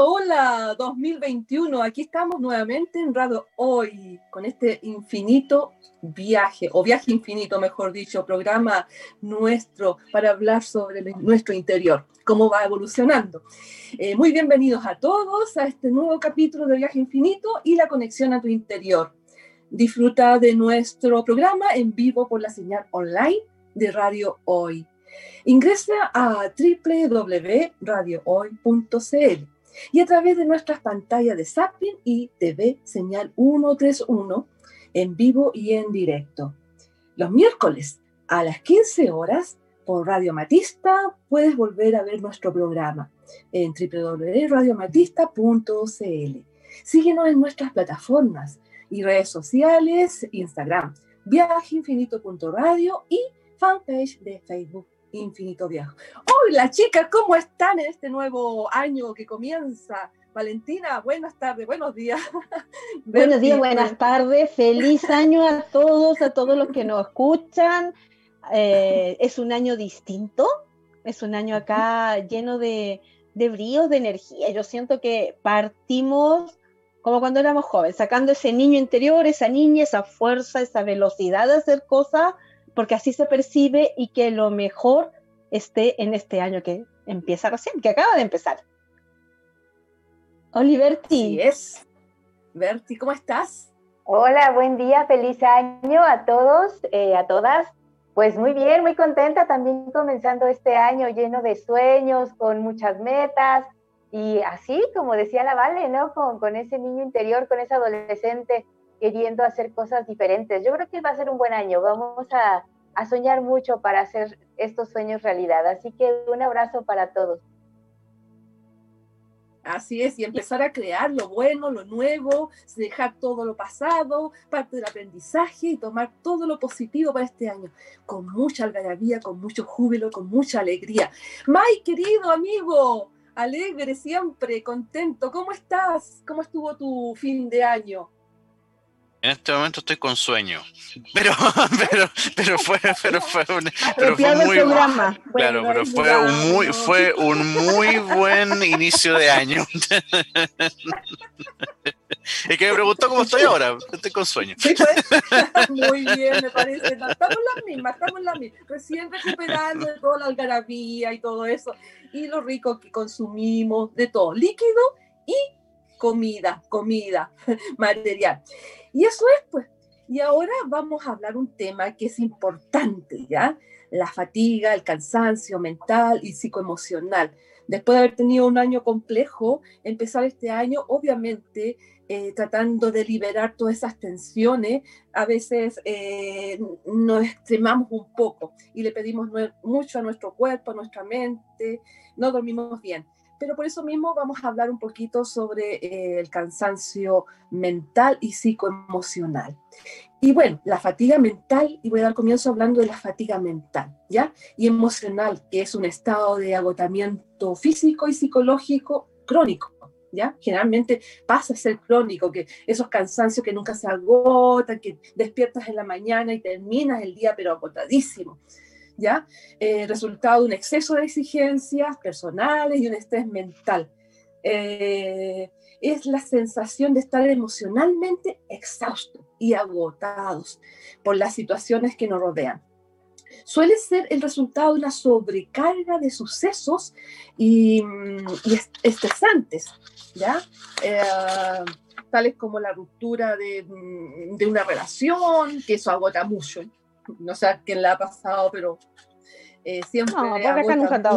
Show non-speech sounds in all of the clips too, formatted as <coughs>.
hola 2021. Aquí estamos nuevamente en Radio Hoy con este infinito viaje, o viaje infinito, mejor dicho, programa nuestro para hablar sobre nuestro interior, cómo va evolucionando. Eh, muy bienvenidos a todos a este nuevo capítulo de Viaje Infinito y la conexión a tu interior. Disfruta de nuestro programa en vivo por la señal online de Radio Hoy. Ingresa a www.radiohoy.cl y a través de nuestras pantallas de Zapping y TV señal 131 en vivo y en directo. Los miércoles a las 15 horas por Radio Matista puedes volver a ver nuestro programa en www.radiomatista.cl. Síguenos en nuestras plataformas y redes sociales, Instagram, viajeinfinito.radio y fanpage de Facebook Infinito Viaje. Hola chicas, ¿cómo están en este nuevo año que comienza? Valentina, buenas tardes, buenos días. <laughs> Buenos días, buenas tardes, feliz <laughs> año a todos, a todos los que nos escuchan. Eh, es un año distinto, es un año acá lleno de, de bríos, de energía. Yo siento que partimos como cuando éramos jóvenes, sacando ese niño interior, esa niña, esa fuerza, esa velocidad de hacer cosas porque así se percibe y que lo mejor esté en este año que empieza recién, que acaba de empezar. Oliverti. Sí es. Berti, ¿cómo estás? Hola, buen día, feliz año a todos, eh, a todas. Pues muy bien, muy contenta también comenzando este año lleno de sueños, con muchas metas y así, como decía la Vale, ¿no? Con, con ese niño interior, con ese adolescente queriendo hacer cosas diferentes. Yo creo que va a ser un buen año. Vamos a, soñar mucho para hacer estos sueños realidad. Así que un abrazo para todos. Así es, y empezar a crear lo bueno, lo nuevo, dejar todo lo pasado, parte del aprendizaje y tomar todo lo positivo para este año, con mucha algarabía, con mucho júbilo, con mucha alegría. May, querido amigo, alegre siempre, contento, ¿cómo estás? ¿Cómo estuvo tu fin de año? En este momento estoy con sueño. Pero, <laughs> pero, pero fue, pero fue, un, pero fue muy programa. Claro, pero fue un muy, fue un muy buen inicio de año. <laughs> Es que me preguntó cómo estoy ahora. Estoy con sueño. Sí, pues. <laughs> Muy bien, me parece. Estamos las mismas, estamos las mismas. Recién recuperando de toda la algarabía y todo eso. Y lo rico que consumimos, de todo, líquido y comida, comida, material. Y eso es, pues. Y ahora vamos a hablar un tema que es importante, ¿ya? La fatiga, el cansancio mental y psicoemocional. Después de haber tenido un año complejo, empezar este año, obviamente, eh, tratando de liberar todas esas tensiones, a veces eh, nos extremamos un poco y le pedimos mucho a nuestro cuerpo, a nuestra mente, no dormimos bien pero por eso mismo vamos a hablar un poquito sobre eh, el cansancio mental y psicoemocional. Y bueno, la fatiga mental, y voy a dar comienzo hablando de la fatiga mental, ¿ya? Y emocional, que es un estado de agotamiento físico y psicológico crónico, ¿ya? Generalmente pasa a ser crónico, que esos cansancios que nunca se agotan, que despiertas en la mañana y terminas el día pero agotadísimo. ¿Ya? Eh, resultado de un exceso de exigencias personales y un estrés mental. Eh, es la sensación de estar emocionalmente exhaustos y agotados por las situaciones que nos rodean. Suele ser el resultado de una sobrecarga de sucesos y, estresantes, ¿ya? Eh, tales como la ruptura de, de, una relación, que eso agota mucho, no sé a quién le ha pasado, pero eh, siempre no, agota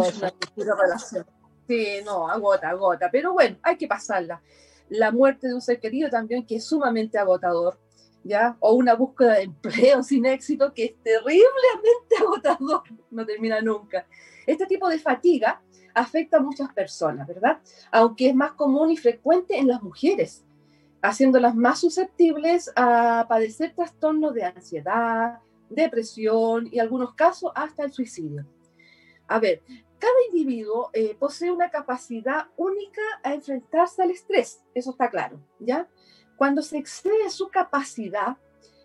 una relación. Sí, no, agota, agota, pero bueno, hay que pasarla. La muerte de un ser querido también, que es sumamente agotador, ¿ya? O una búsqueda de empleo <laughs> sin éxito, que es terriblemente <laughs> agotador, no termina nunca. Este tipo de fatiga afecta a muchas personas, ¿verdad? Aunque es más común y frecuente en las mujeres, haciéndolas más susceptibles a padecer trastornos de ansiedad, depresión y algunos casos hasta el suicidio. A ver, cada individuo eh, posee una capacidad única a enfrentarse al estrés, eso está claro, ¿ya? Cuando se excede su capacidad,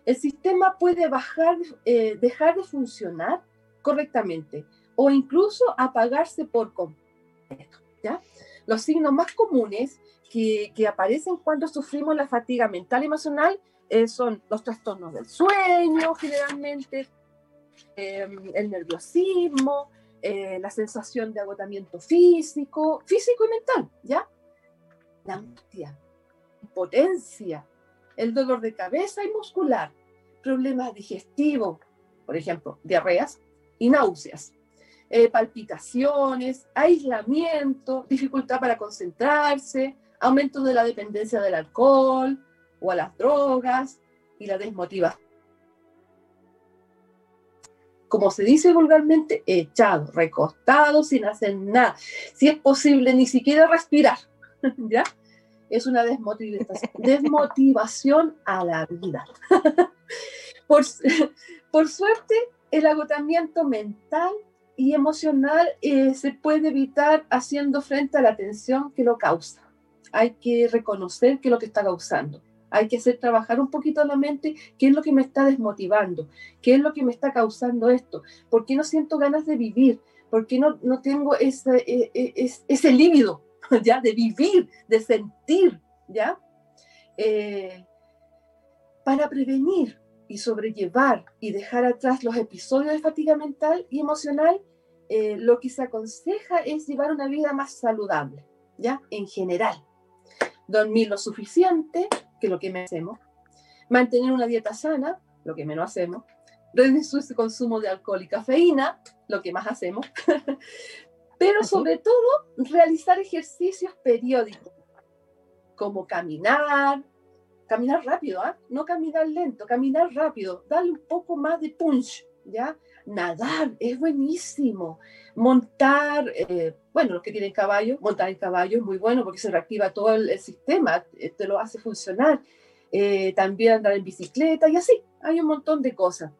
el sistema puede bajar, eh, dejar de funcionar correctamente o incluso apagarse por completo, ¿ya? Los signos más comunes que, que aparecen cuando sufrimos la fatiga mental y emocional eh, son los trastornos del sueño, generalmente, em, el nerviosismo, eh, la sensación de agotamiento físico, físico y mental, ¿ya? La angustia, impotencia, el dolor de cabeza y muscular, problemas digestivos, por ejemplo, diarreas y náuseas, eh, palpitaciones, aislamiento, dificultad para concentrarse, aumento de la dependencia del alcohol o a las drogas y la desmotivación. Como se dice vulgarmente, echado, recostado, sin hacer nada. Si es posible, ni siquiera respirar. <laughs> ¿Ya? Es una desmotivación, <laughs> desmotivación a la vida. <laughs> por, por suerte, el agotamiento mental y emocional eh, se puede evitar haciendo frente a la tensión que lo causa. Hay que reconocer qué es lo que está causando. Hay que hacer trabajar un poquito la mente, qué es lo que me está desmotivando, qué es lo que me está causando esto, por qué no siento ganas de vivir, por qué no, no tengo ese, e, e, ese líbido, <laughs> ¿ya? De vivir, de sentir, ¿ya? Eh, para prevenir y sobrellevar y dejar atrás los episodios de fatiga mental y emocional, eh, lo que se aconseja es llevar una vida más saludable, ¿ya? En general. Dormir lo suficiente, que es lo que menos hacemos. Mantener una dieta sana, lo que menos hacemos. Reducir el consumo de alcohol y cafeína, lo que más hacemos. <laughs> Pero sobre todo, realizar ejercicios periódicos, como caminar, caminar rápido, ¿ah? no caminar lento, caminar rápido, darle un poco más de punch, ¿ya? Nadar es buenísimo. Montar, eh, bueno, los que tienen caballo, montar el caballo es muy bueno porque se reactiva todo el, sistema, eh, te lo hace funcionar. Eh, también andar en bicicleta y así, hay un montón de cosas.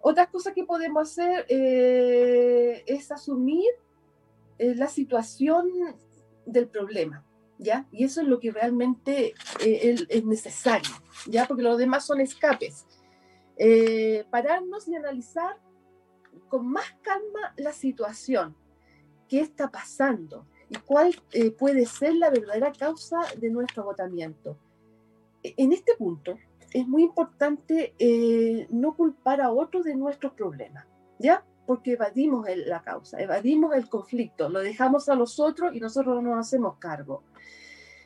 Otras cosas que podemos hacer es asumir la situación del problema. ¿ya? Y eso es lo que realmente eh, es necesario, ¿ya? Porque los demás son escapes. Eh, pararnos y analizar con más calma la situación, qué está pasando y cuál eh, puede ser la verdadera causa de nuestro agotamiento. E, en este punto es muy importante no culpar a otros de nuestros problemas, ¿ya? Porque evadimos la causa, evadimos el conflicto, lo dejamos a los otros y nosotros no nos hacemos cargo.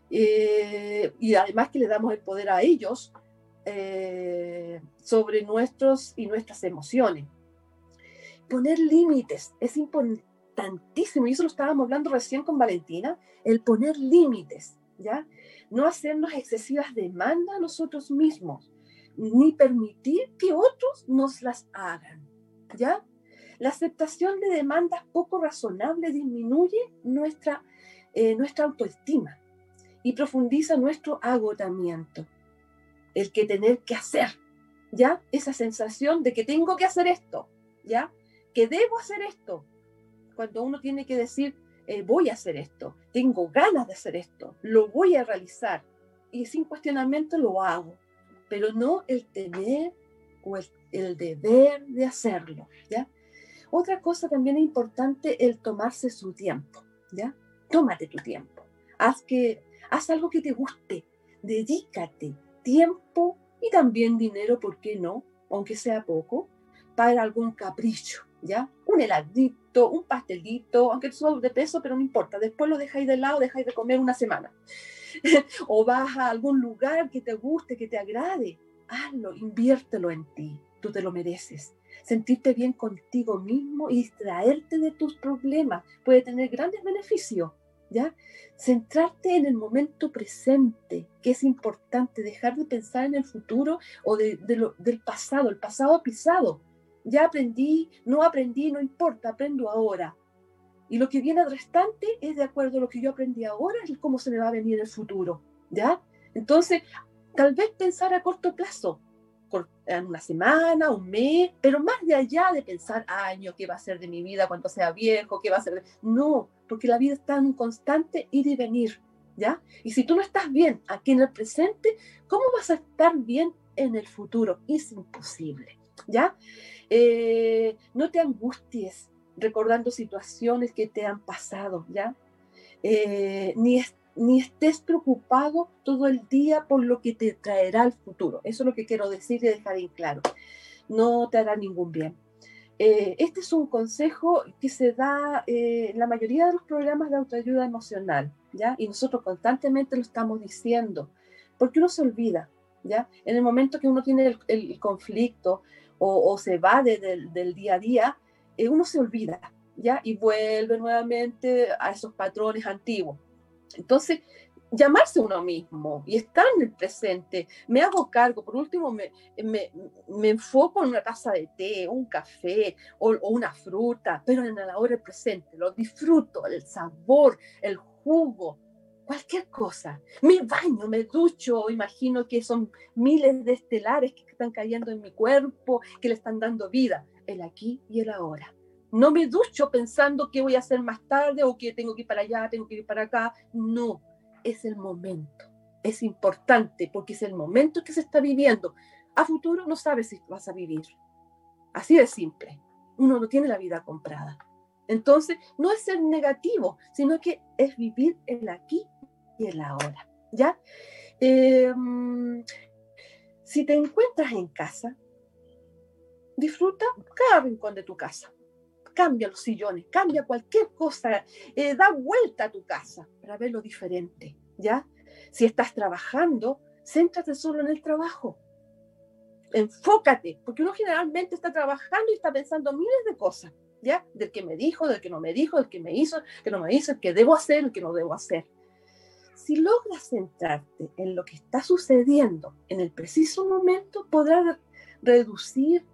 Eh, y además que le damos el poder a ellos eh, sobre nuestros y nuestras emociones. Poner límites es importantísimo, y eso lo estábamos hablando recién con Valentina, el poner límites, ¿ya? No hacernos excesivas demandas a nosotros mismos, ni permitir que otros nos las hagan, ¿ya? La aceptación de demandas poco razonables disminuye nuestra, eh, nuestra autoestima y profundiza nuestro agotamiento. El que tener que hacer, ¿ya? Esa sensación de que tengo que hacer esto, ¿ya? Que debo hacer esto. Cuando uno tiene que decir, eh, voy a hacer esto, tengo ganas de hacer esto, lo voy a realizar y sin cuestionamiento lo hago, pero no el tener o el, deber de hacerlo, ¿ya? Otra cosa también importante el tomarse su tiempo, ¿ya? Tómate tu tiempo. Haz que haz algo que te guste, dedícate tiempo y también dinero, ¿por qué no? Aunque sea poco, para algún capricho, ¿ya? Un heladito, un pastelito, aunque suba de peso, pero no importa, después lo dejáis de lado, dejáis de comer una semana. <laughs> o vas a algún lugar que te guste, que te agrade, hazlo, inviértelo en ti, tú te lo mereces. Sentirte bien contigo mismo y distraerte de tus problemas puede tener grandes beneficios. ¿ya? Centrarte en el momento presente, que es importante, dejar de pensar en el futuro o de, lo, del pasado, el pasado pisado. Ya aprendí, no aprendí, no importa, aprendo ahora. Y lo que viene al restante es de acuerdo a lo que yo aprendí ahora, es cómo se me va a venir el futuro, ¿ya? Entonces, tal vez pensar a corto plazo, en una semana, un mes, pero más de allá de pensar años, qué va a ser de mi vida cuando sea viejo, qué va a ser. No, porque la vida está en un constante ir y venir, ¿ya? Y si tú no estás bien aquí en el presente, ¿cómo vas a estar bien en el futuro? Es imposible, ¿ya? Eh, no te angusties recordando situaciones que te han pasado, ¿ya? eh, ni, ni estés preocupado todo el día por lo que te traerá el futuro. Eso es lo que quiero decir y dejar en claro. No te hará ningún bien. Eh, este es un consejo que se da en la mayoría de los programas de autoayuda emocional, ¿ya? Y nosotros constantemente lo estamos diciendo, porque uno se olvida, ¿ya? En el momento que uno tiene el, conflicto o, se va del día a día, eh, uno se olvida, ¿ya? Y vuelve nuevamente a esos patrones antiguos. Entonces, llamarse uno mismo y estar en el presente. Me hago cargo, por último, me, me, me enfoco en una taza de té, un café o, una fruta, pero en la hora presente, lo disfruto, el sabor, el jugo, cualquier cosa. Me baño, me ducho, imagino que son miles de estelares que están cayendo en mi cuerpo, que le están dando vida, el aquí y el ahora. No me ducho pensando qué voy a hacer más tarde o que tengo que ir para allá, tengo que ir para acá. No, es el momento. Es importante porque es el momento que se está viviendo. A futuro no sabes si vas a vivir. Así de simple. Uno no tiene la vida comprada. Entonces, no es ser negativo, sino que es vivir el aquí y el ahora. ¿Ya? Em, si te encuentras en casa, disfruta cada rincón de tu casa cambia los sillones, cambia cualquier cosa, eh, da vuelta a tu casa para verlo diferente, ¿ya? Si estás trabajando, céntrate solo en el trabajo. Enfócate, porque uno generalmente está trabajando y está pensando miles de cosas, ¿ya? Del que me dijo, del que no me dijo, del que me hizo, que no me hizo, el que debo hacer, el que no debo hacer. Si logras centrarte en lo que está sucediendo en el preciso momento, podrás reducir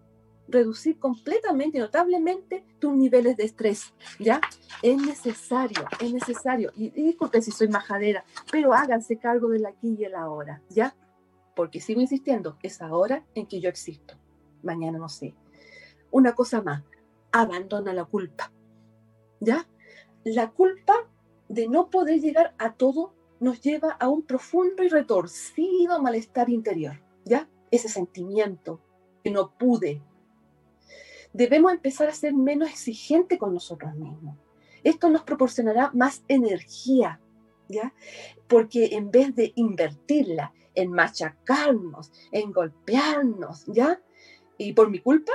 reducir completamente y notablemente tus niveles de estrés, ¿ya? Es necesario, es necesario. Y, disculpe si soy majadera, pero háganse cargo del aquí y el ahora, ¿ya? Porque sigo insistiendo, es ahora en que yo existo. Mañana no sé. Una cosa más, abandona la culpa, ¿ya? La culpa de no poder llegar a todo nos lleva a un profundo y retorcido malestar interior, ¿ya? Ese sentimiento que no pude, debemos empezar a ser menos exigentes con nosotros mismos. Esto nos proporcionará más energía, ¿ya? Porque en vez de invertirla en machacarnos, en golpearnos, ¿ya? Y por mi culpa,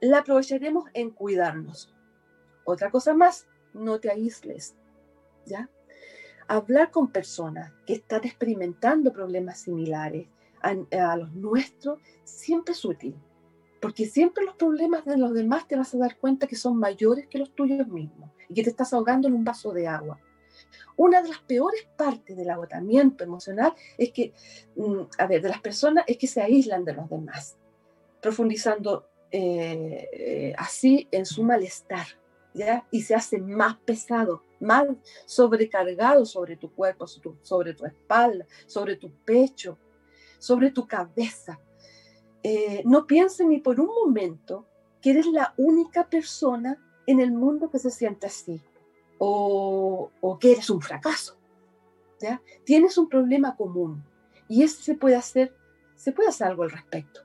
la aprovecharemos en cuidarnos. Otra cosa más, no te aísles, ¿ya? Hablar con personas que están experimentando problemas similares a, los nuestros siempre es útil porque siempre los problemas de los demás te vas a dar cuenta que son mayores que los tuyos mismos y que te estás ahogando en un vaso de agua. Una de las peores partes del agotamiento emocional es que, mm, a ver, de las personas es que se aíslan de los demás, profundizando eh, eh, así en su malestar, ¿ya? Y se hace más pesado, más sobrecargado sobre tu cuerpo, sobre tu espalda, sobre tu pecho, sobre tu cabeza eh, no piensen ni por un momento que eres la única persona en el mundo que se siente así o, que eres un fracaso. Tienes un problema común y ese se puede hacer, se puede hacer algo al respecto.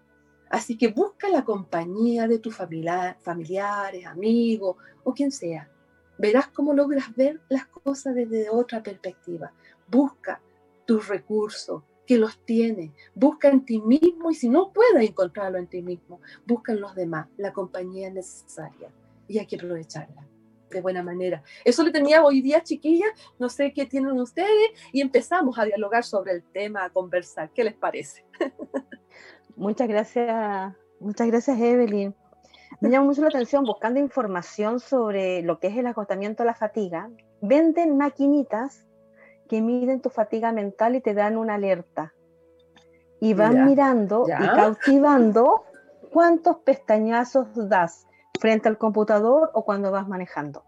Así que busca la compañía de tus familiares, amigos o quien sea. Verás cómo logras ver las cosas desde otra perspectiva. Busca tus recursos, que los tiene. Busca en ti mismo y si no puedes encontrarlo en ti mismo, busca en los demás. La compañía necesaria y hay que aprovecharla de buena manera. Eso le tenía hoy día, chiquilla. No sé qué tienen ustedes y empezamos a dialogar sobre el tema, a conversar. ¿Qué les parece? Muchas gracias, muchas gracias, Evelyn. Me llama mucho la atención buscando información sobre lo que es el agotamiento, la fatiga. Venden maquinitas que miden tu fatiga mental y te dan una alerta. Y van mirando y cautivando cuántos pestañazos das frente al computador o cuando vas manejando.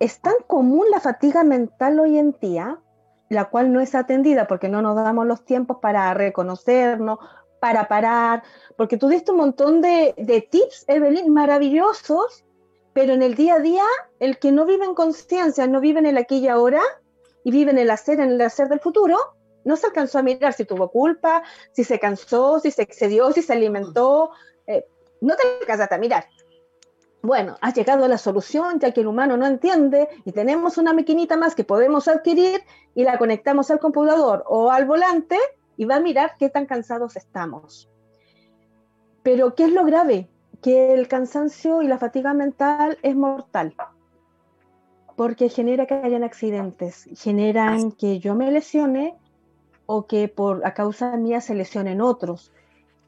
Es tan común la fatiga mental hoy en día, la cual no es atendida porque no nos damos los tiempos para reconocernos, para parar, porque tú diste un montón de, de tips, Evelyn, maravillosos, pero en el día a día, el que no vive en conciencia, no vive en el aquí y ahora, y vive en el hacer, en el hacer del futuro, no se alcanzó a mirar si tuvo culpa, si se cansó, si se excedió, si se alimentó. Eh, no te alcanzaste a mirar. bueno, ha llegado la solución ya que el humano no entiende y tenemos una maquinita más que podemos adquirir y la conectamos al computador o al volante y va a mirar qué tan cansados estamos. Pero ¿qué es lo grave? Que el cansancio y la fatiga mental es mortal porque genera que hayan accidentes, generan que yo me lesione o que por a causa mía se lesionen otros.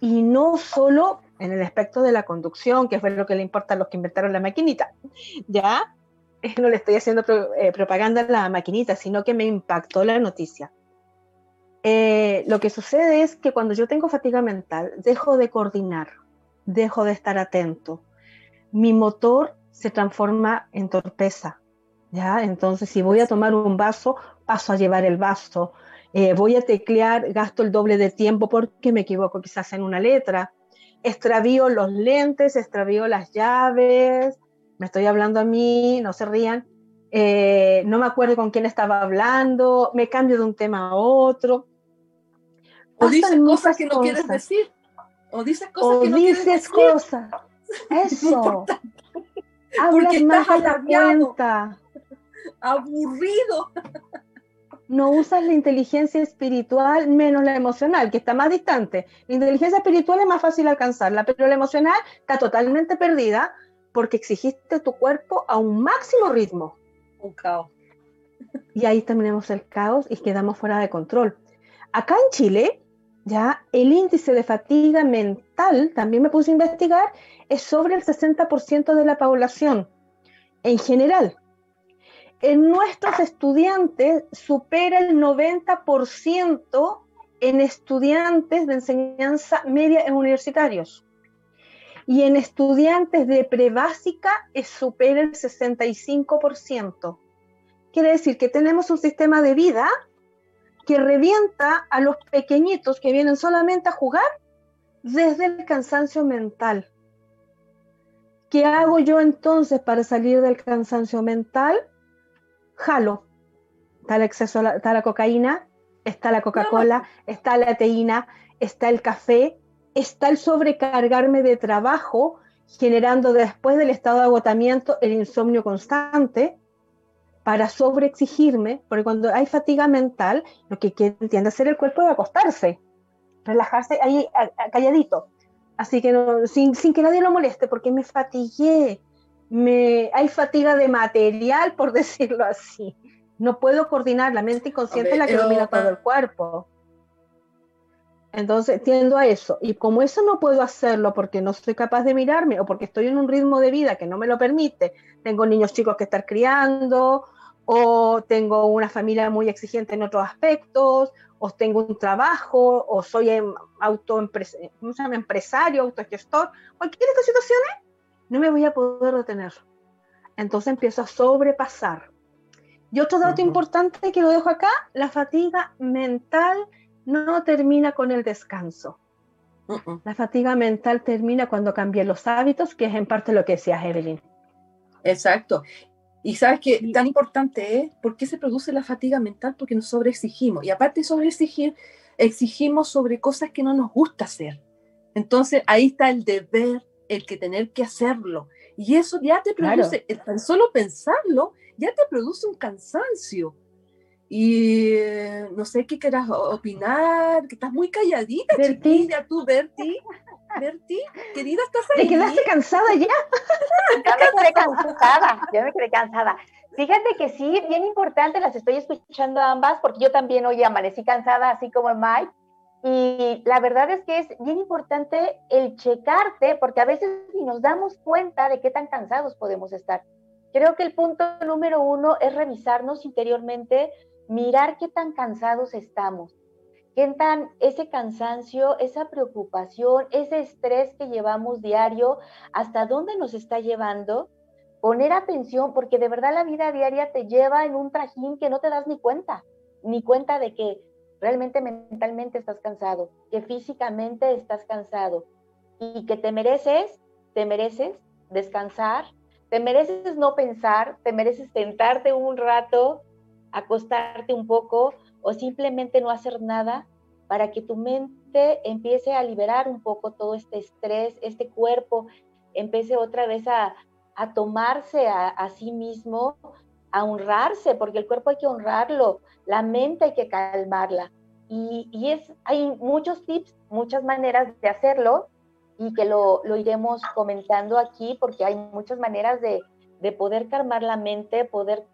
Y no solo en el aspecto de la conducción, que fue lo que le importa a los que inventaron la maquinita, ¿ya? No le estoy haciendo eh, propaganda a la maquinita, sino que me impactó la noticia. Eh, lo que sucede es que cuando yo tengo fatiga mental, dejo de coordinar, dejo de estar atento. Mi motor se transforma en torpeza, ¿ya? Entonces, si voy a tomar un vaso, paso a llevar el vaso. Eh, voy a teclear, gasto el doble de tiempo porque me equivoco quizás en una letra. Extravío los lentes, extravío las llaves. Me estoy hablando a mí, no se rían. Eh, no me acuerdo con quién estaba hablando, me cambio de un tema a otro. O dices cosas que no quieres decir. O dices cosas que no dices quieres cosas. Eso. Hablas más de la cuenta aburrido. No usas la inteligencia espiritual menos la emocional, que está más distante. La inteligencia espiritual es más fácil alcanzarla, pero la emocional está totalmente perdida porque exigiste tu cuerpo a un máximo ritmo. Un caos. Y ahí terminamos el caos y quedamos fuera de control. Acá en Chile, ya el índice de fatiga mental, también me puse a investigar, es sobre el 60% de la población en general en nuestros estudiantes supera el 90% en estudiantes de enseñanza media en universitarios. Y en estudiantes de prebásica supera el 65%. Quiere decir que tenemos un sistema de vida que revienta a los pequeñitos que vienen solamente a jugar desde el cansancio mental. ¿Qué hago yo entonces para salir del cansancio mental? jalo. Está el exceso, está la cocaína, está la Coca-Cola, está la teína, está el café, está el sobrecargarme de trabajo, generando después del estado de agotamiento el insomnio constante, para sobreexigirme, porque cuando hay fatiga mental, lo que tiende a hacer el cuerpo es acostarse, relajarse ahí calladito. Así que sin, sin que nadie lo moleste, porque me fatigué, me, hay fatiga de material, por <laughs> decirlo así. No puedo coordinar, la mente inconsciente es la que domina todo el cuerpo. Entonces tiendo a eso. Y como eso no puedo hacerlo porque no soy capaz de mirarme o porque estoy en un ritmo de vida que no me lo permite, tengo niños chicos que estar criando, o tengo una familia muy exigente en otros aspectos, o tengo un trabajo, o soy em, auto empresario, autogestor, cualquier de estas situaciones, no me voy a poder detener. Entonces empiezo a sobrepasar. Y otro dato importante que lo dejo acá, la fatiga mental no termina con el descanso. La fatiga mental termina cuando cambié los hábitos, que es en parte lo que decía Evelyn. Exacto. Y sabes que tan importante es, ¿por qué se produce la fatiga mental? Porque nos sobreexigimos. Y aparte de sobreexigir, exigimos sobre cosas que no nos gusta hacer. Entonces ahí está el deber el que tener que hacerlo. Y eso ya te produce, tan solo pensarlo, ya te produce un cansancio. Y eh, no sé qué quieras opinar, que estás muy calladita, chiquilla, tú, Berti. <laughs> Berti, querida, ¿estás ahí? ¿Te quedaste cansada ya? ya me quedé cansada, ya me quedé cansada. Fíjate que sí, bien importante, las estoy escuchando ambas, porque yo también hoy amanecí cansada, así como Mike, y la verdad es que es bien importante el checarte, porque a veces ni nos damos cuenta de qué tan cansados podemos estar. Creo que el punto número uno es revisarnos interiormente, mirar qué tan cansados estamos, qué tan ese cansancio, esa preocupación, ese estrés que llevamos diario, hasta dónde nos está llevando, poner atención, porque de verdad la vida diaria te lleva en un trajín que no te das ni cuenta, ni cuenta de que realmente mentalmente estás cansado, que físicamente estás cansado. Y que te mereces, te mereces descansar, te mereces no pensar, te mereces sentarte un rato, acostarte un poco o simplemente no hacer nada para que tu mente empiece a liberar un poco todo este estrés, este cuerpo empiece otra vez a, a tomarse a, sí mismo, a honrarse, porque el cuerpo hay que honrarlo, la mente hay que calmarla. Y, y es, hay muchos tips, muchas maneras de hacerlo y que lo, lo iremos comentando aquí porque hay muchas maneras de, de poder calmar la mente, poder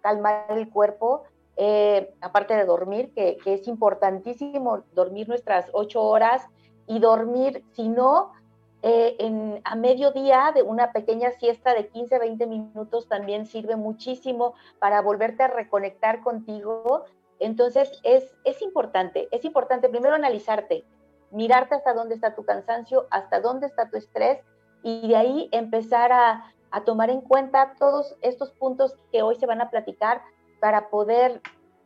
calmar el cuerpo, eh, aparte de dormir, que, es importantísimo dormir nuestras ocho horas y dormir, si no, eh, en, a mediodía de una pequeña siesta de 15, 20 minutos también sirve muchísimo para volverte a reconectar contigo. Entonces es, es importante, es importante primero analizarte, mirarte hasta dónde está tu cansancio, hasta dónde está tu estrés y de ahí empezar a tomar en cuenta todos estos puntos que hoy se van a platicar para poder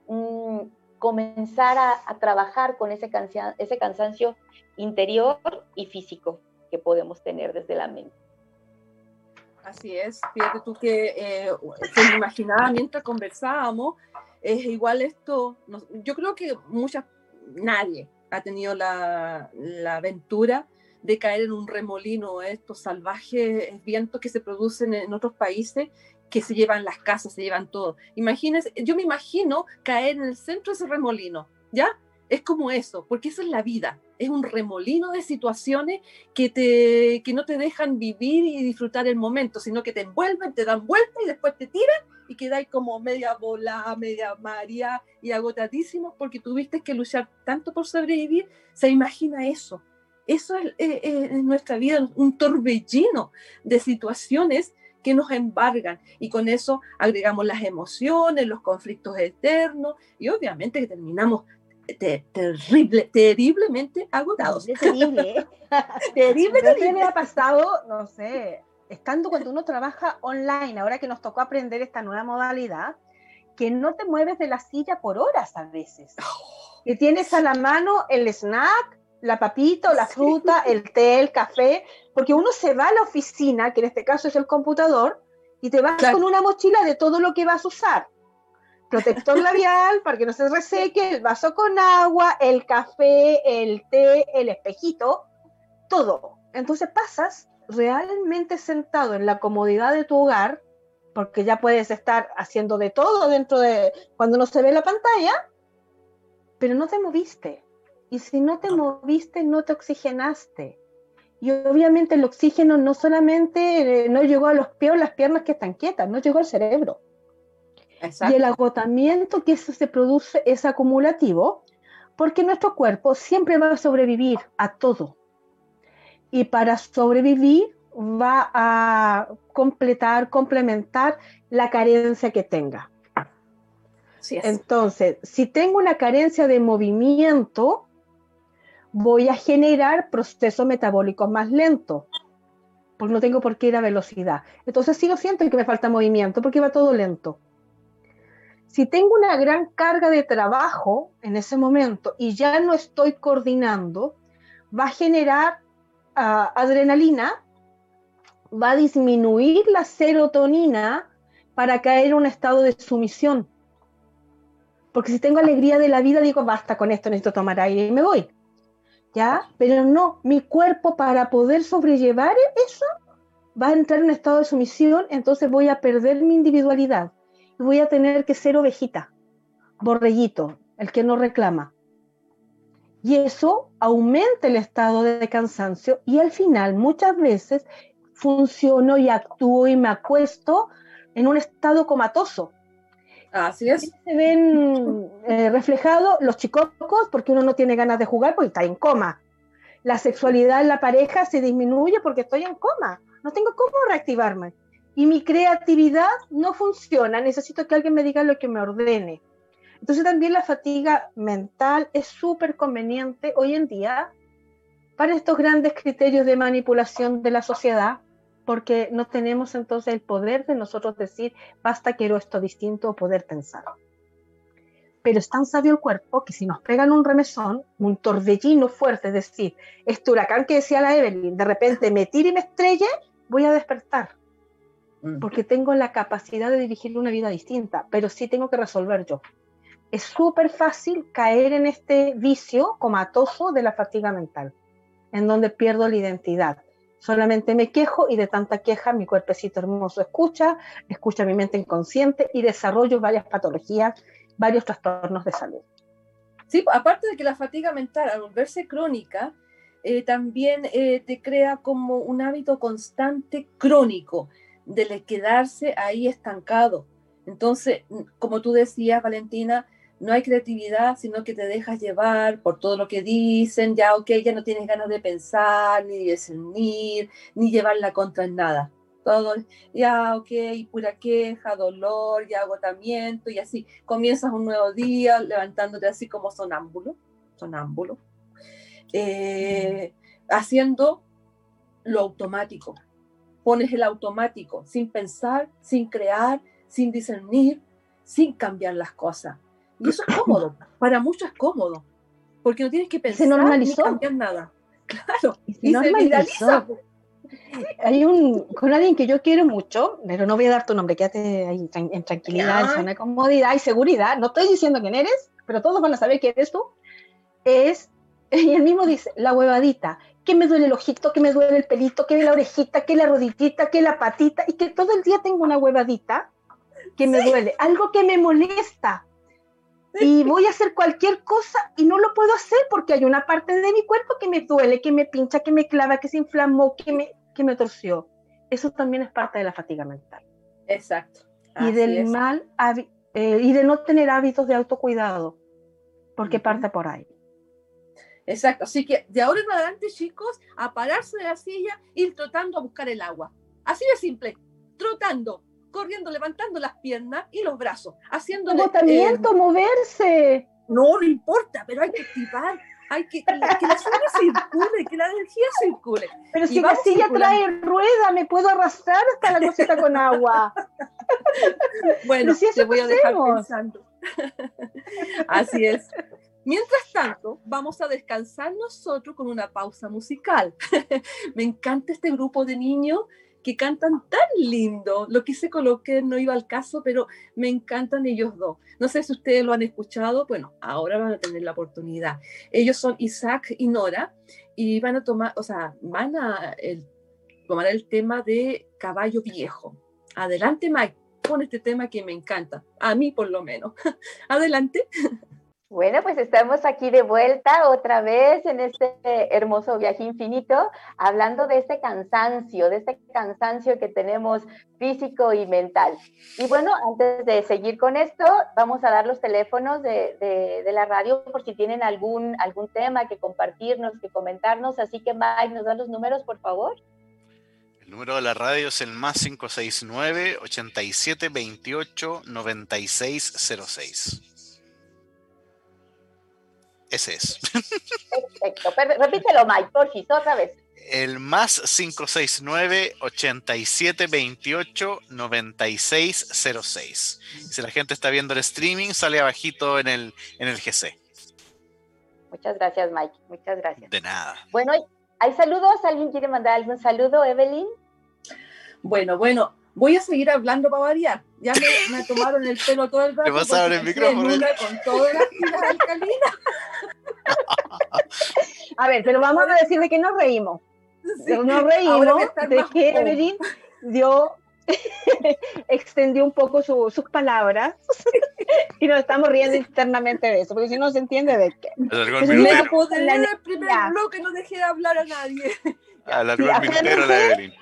mm, comenzar a, a, trabajar con ese, ese cansancio interior y físico que podemos tener desde la mente. Así es, fíjate tú que eh, se me imaginaba mientras conversábamos, es igual esto, yo creo que muchas, nadie ha tenido la, la, aventura de caer en un remolino, estos salvajes vientos que se producen en otros países que se llevan las casas, se llevan todo. Imagínense, yo me imagino caer en el centro de ese remolino, ¿ya? Es como eso, porque eso es la vida es un remolino de situaciones que, te, que no te dejan vivir y disfrutar el momento, sino que te envuelven, te dan vuelta y después te tiran y quedáis como media bola, media maria y agotadísimos porque tuviste que luchar tanto por sobrevivir. Se imagina eso. Eso es, nuestra vida, un torbellino de situaciones que nos embargan y con eso agregamos las emociones, los conflictos eternos y obviamente que terminamos terrible, terriblemente agotados. Terrible, ¿eh? <laughs> terrible, terrible. me ha pasado, no sé, estando cuando uno trabaja online, ahora que nos tocó aprender esta nueva modalidad, que no te mueves de la silla por horas a veces. Oh. Que tienes a la mano el snack, la papita la fruta, el té, el café, porque uno se va a la oficina, que en este caso es el computador, y te vas con una mochila de todo lo que vas a usar protector <laughs> labial para que no se reseque, el vaso con agua, el café, el té, el espejito, todo. Entonces pasas realmente sentado en la comodidad de tu hogar, porque ya puedes estar haciendo de todo dentro de cuando no se ve la pantalla, pero no te moviste. Y si no te moviste, no te oxigenaste. Y obviamente el oxígeno no solamente eh, no llegó a los pies o las piernas que están quietas, no llegó al cerebro. Y el agotamiento que eso se produce es acumulativo porque nuestro cuerpo siempre va a sobrevivir a todo. Y para sobrevivir va a completar, complementar la carencia que tenga. Entonces, si tengo una carencia de movimiento, voy a generar procesos metabólicos más lentos, porque no tengo por qué ir a velocidad. Entonces, sí lo siento que me falta movimiento, porque va todo lento si tengo una gran carga de trabajo en ese momento y ya no estoy coordinando, va a generar ah, adrenalina, va a disminuir la serotonina para caer en un estado de sumisión. Porque si tengo alegría de la vida, digo, basta con esto, necesito tomar aire y me voy. ¿Ya? Pero no, mi cuerpo para poder sobrellevar eso va a entrar en un estado de sumisión, entonces voy a perder mi individualidad voy a tener que ser ovejita, borreguito, el que no reclama. Y eso aumenta el estado de cansancio y al final muchas veces funciono y actúo y me acuesto en un estado comatoso. Así es. Se ven eh, reflejados los chicocos porque uno no tiene ganas de jugar porque está en coma. La sexualidad en la pareja se disminuye porque estoy en coma. No tengo cómo reactivarme y mi creatividad no funciona, necesito que alguien me diga lo que me ordene. Entonces también la fatiga mental es súper conveniente hoy en día para estos grandes criterios de manipulación de la sociedad, porque no tenemos entonces el poder de nosotros decir, basta, quiero esto distinto o poder pensar. Pero es tan sabio el cuerpo que si nos pegan un remesón, un torbellino fuerte, es decir, este huracán que decía la Evelyn, de repente me tire y me estrelle, voy a despertar porque tengo la capacidad de dirigir una vida distinta, pero sí tengo que resolver yo. Es súper fácil caer en este vicio comatoso de la fatiga mental, en donde pierdo la identidad. Solamente me quejo y de tanta queja mi cuerpecito hermoso escucha, escucha mi mente inconsciente y desarrollo varias patologías, varios trastornos de salud. Sí, aparte de que la fatiga mental al volverse crónica, eh, también eh, te crea como un hábito constante crónico de quedarse ahí estancado. Entonces, como tú decías, Valentina, no hay creatividad, sino que te dejas llevar por todo lo que dicen, ya, ok, ya no tienes ganas de pensar, ni discernir, ni llevar la contra en nada. Todo, ya, ok, pura queja, dolor y agotamiento, y así comienzas un nuevo día levantándote así como sonámbulo, sonámbulo, eh, haciendo lo automático. Pones el automático sin pensar, sin crear, sin discernir, sin cambiar las cosas y eso es cómodo, para muchos es cómodo, porque no tienes que pensar ni cambiar nada. <laughs> Claro, y se, normalizó. Hay un, con alguien que yo quiero mucho, pero no voy a dar tu nombre, quédate ahí en tranquilidad, en zona de comodidad. Y seguridad. No estoy diciendo quién eres, pero todos van a saber quién eres tú. Es, <laughs> y él mismo dice, la huevadita, que me duele el ojito, que me duele el pelito, que la orejita, que la rodillita, que la patita, y que todo el día tengo una huevadita que me duele, algo que me molesta y voy a hacer cualquier cosa y no lo puedo hacer porque hay una parte de mi cuerpo que me duele, que me pincha, que me clava, que se inflamó, que me, que me torció. Eso también es parte de la fatiga mental. Exacto. y del mal eh, y de no tener hábitos de autocuidado, porque parte por ahí. Exacto. Así que de ahora en adelante, chicos, a pararse de la silla, ir trotando a buscar el agua. Así de simple, trotando corriendo, levantando las piernas y los brazos, haciendo... Agotamiento, moverse. No, no importa, pero hay que activar, hay que que, la sangre circule, que la energía circule. Pero si la silla trae rueda, me puedo arrastrar hasta la cosita con agua. <laughs> bueno, si te voy a dejar pensando. <laughs> Así es. Mientras tanto, vamos a descansar nosotros con una pausa musical. <laughs> Me encanta este grupo de niños que cantan tan lindo. Lo que se coloqué no iba al caso, pero me encantan ellos dos. No sé si ustedes lo han escuchado, bueno, ahora van a tener la oportunidad. Ellos son Isaac y Nora y van a tomar, o sea, van a tomar el tema de Caballo Viejo. Adelante, Mike, con este tema que me encanta, a mí por lo menos. <laughs> Adelante. Bueno, pues estamos aquí de vuelta otra vez en este hermoso viaje infinito, hablando de este cansancio, de este cansancio que tenemos físico y mental. Y bueno, antes de seguir con esto, vamos a dar los teléfonos de, la radio por si tienen algún, algún tema que compartirnos, que comentarnos. Así que Mike, ¿nos da los números, por favor? El número de la radio es el más 569 87 28 9606. Ese es. Perfecto. Repítelo, Mike, por si, otra vez. El más 569 87 28 9606. Si la gente está viendo el streaming, sale abajito en el, en el GC. Muchas gracias, Mike. Muchas gracias. De nada. Bueno, ¿hay saludos? ¿Alguien quiere mandar algún saludo, Evelyn? Bueno, bueno, voy a seguir hablando para variar. Ya me, tomaron el pelo todo el rato. ¿Qué pasaron el micrófono? Con todas las tiras alcalinas. <laughs> A ver, pero vamos a decir de que nos reímos. nos reímos de que Evelyn dio, <laughs> extendió un poco sus palabras <laughs> y nos estamos riendo internamente de eso, porque si no se entiende de qué. Alargó el en el primer bloque no dejé de hablar a nadie. Alargó el minutero la Evelyn.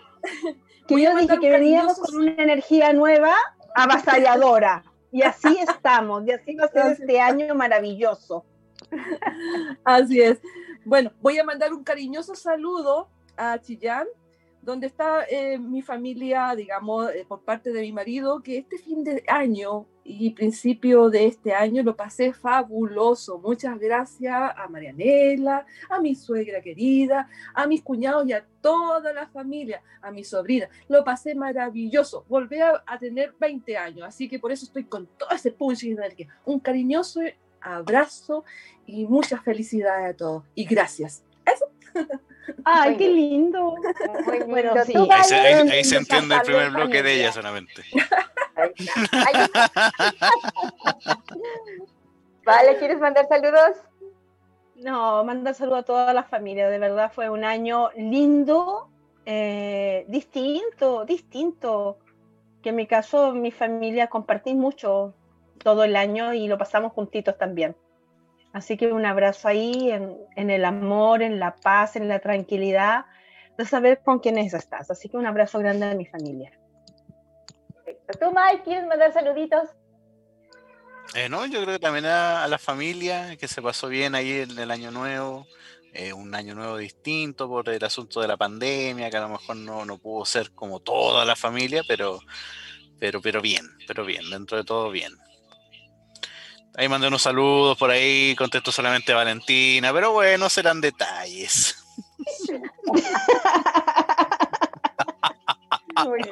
Que yo dije que veníamos con una energía nueva, avasalladora. Y así <laughs> estamos, y así va a ser este año maravilloso. Así es. Bueno, voy a mandar un cariñoso saludo a Chillán, donde está eh, mi familia, digamos, eh, por parte de mi marido, que este fin de año y principio de este año lo pasé fabuloso. Muchas gracias a Marianela, a mi suegra querida, a mis cuñados y a toda la familia, a mi sobrina. Lo pasé maravilloso. Volví a, tener 20 años, así que por eso estoy con todo ese punch y energía. Un cariñoso abrazo y muchas felicidades a todos. Y gracias. Eso. <laughs> Ay, qué lindo. Bueno, sí. ahí, se, entiende el primer bloque de ella solamente. <laughs> vale, ¿quieres mandar saludos? No, mandar saludos a toda la familia. De verdad fue un año lindo, eh, distinto, distinto. Que en mi caso, mi familia compartí mucho todo el año y lo pasamos juntitos también. Así que un abrazo ahí en, en el amor, en la paz, en la tranquilidad de saber con quiénes estás. Así que un abrazo grande a mi familia. ¿Tú, Mike, quieres mandar saluditos? Eh, no, yo creo que también a, la familia, que se pasó bien ahí en el año nuevo, eh, un año nuevo distinto por el asunto de la pandemia, que a lo mejor no, no pudo ser como toda la familia, pero, pero, pero bien, pero bien, dentro de todo bien. Ahí mandé unos saludos por ahí, contesto solamente a Valentina, pero bueno, serán detalles. <laughs>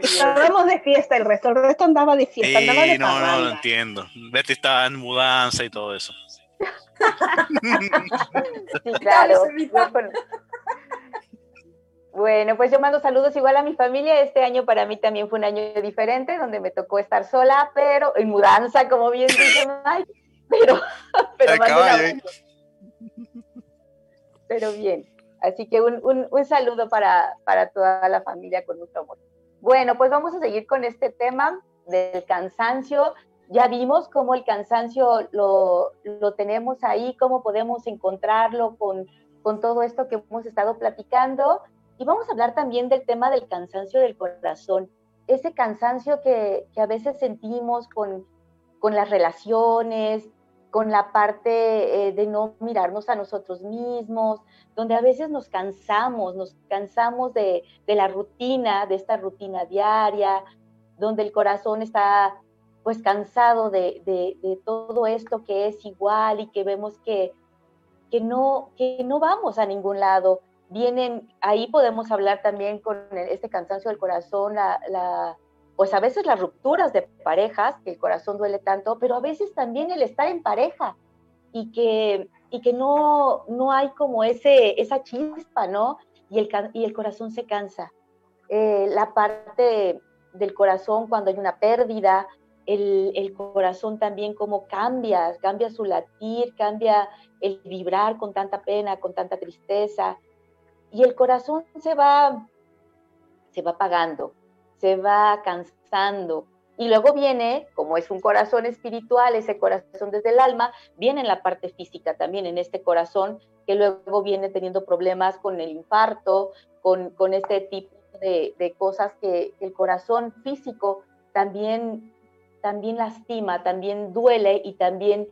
Estábamos de fiesta, el resto, el resto andaba de fiesta, andaba de No, no, lo entiendo. Betty estaba en mudanza y todo eso. <laughs> claro. Bueno, pues yo mando saludos igual a mi familia. Este año para mí también fue un año diferente, donde me tocó estar sola, pero en mudanza, como bien dice Mike. Pero, <laughs> pero, pero bien. Así que un, un, un saludo para, para toda la familia con mucho amor. Bueno, pues vamos a seguir con este tema del cansancio. Ya vimos cómo el cansancio lo, lo tenemos ahí, cómo podemos encontrarlo con, con todo esto que hemos estado platicando. Y vamos a hablar también del tema del cansancio del corazón, ese cansancio que, que a veces sentimos con, con las relaciones, con la parte eh, de no mirarnos a nosotros mismos, donde a veces nos cansamos, nos cansamos de, la rutina, de esta rutina diaria, donde el corazón está pues cansado de, todo esto que es igual y que vemos que, que, no, que no vamos a ningún lado. Vienen, ahí podemos hablar también con este cansancio del corazón, la pues a veces las rupturas de parejas, que el corazón duele tanto, pero a veces también el estar en pareja y que, y que no, no hay como ese, esa chispa, ¿no? Y el, y el corazón se cansa. Eh, la parte del corazón cuando hay una pérdida, el, el, corazón también como cambia, cambia su latir, cambia el vibrar con tanta pena, con tanta tristeza. Y el corazón se va, se va apagando se va cansando. Y luego viene, como es un corazón espiritual, ese corazón desde el alma, viene en la parte física también, en este corazón que luego viene teniendo problemas con el infarto, con, con este tipo de, de, cosas que el corazón físico también, también lastima, también duele y también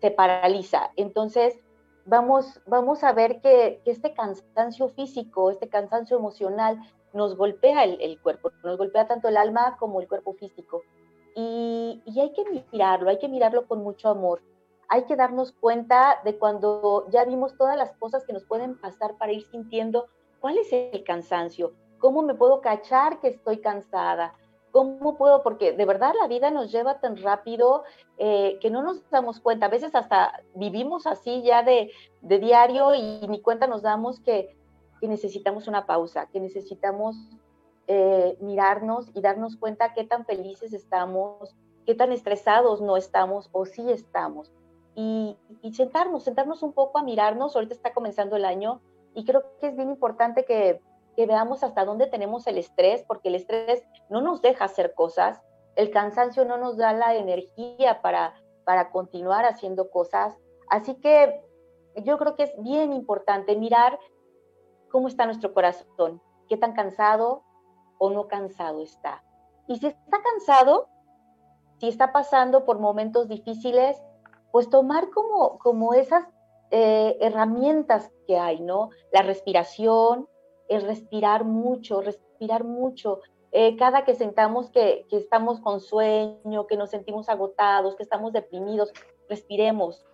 se paraliza. Entonces, vamos, vamos a ver que, que este cansancio físico, este cansancio emocional, nos golpea el, cuerpo, nos golpea tanto el alma como el cuerpo físico. Y, hay que mirarlo, hay que mirarlo con mucho amor. Hay que darnos cuenta de cuando ya vimos todas las cosas que nos pueden pasar para ir sintiendo cuál es el cansancio, cómo me puedo cachar que estoy cansada, cómo puedo, porque de verdad la vida nos lleva tan rápido eh, que no nos damos cuenta. A veces hasta vivimos así ya de, de diario y ni cuenta nos damos que que necesitamos una pausa, que necesitamos eh, mirarnos y darnos cuenta qué tan felices estamos, qué tan estresados no estamos o sí estamos. Y, sentarnos, sentarnos un poco a mirarnos. Ahorita está comenzando el año y creo que es bien importante que, que veamos hasta dónde tenemos el estrés, porque el estrés no nos deja hacer cosas, el cansancio no nos da la energía para, para continuar haciendo cosas. Así que yo creo que es bien importante mirar cómo está nuestro corazón, qué tan cansado o no cansado está. Y si está cansado, si está pasando por momentos difíciles, pues tomar como, como esas eh, herramientas que hay, ¿no? La respiración, el respirar mucho, respirar mucho. Eh, cada que sentamos que, que estamos con sueño, que nos sentimos agotados, que estamos deprimidos, respiremos.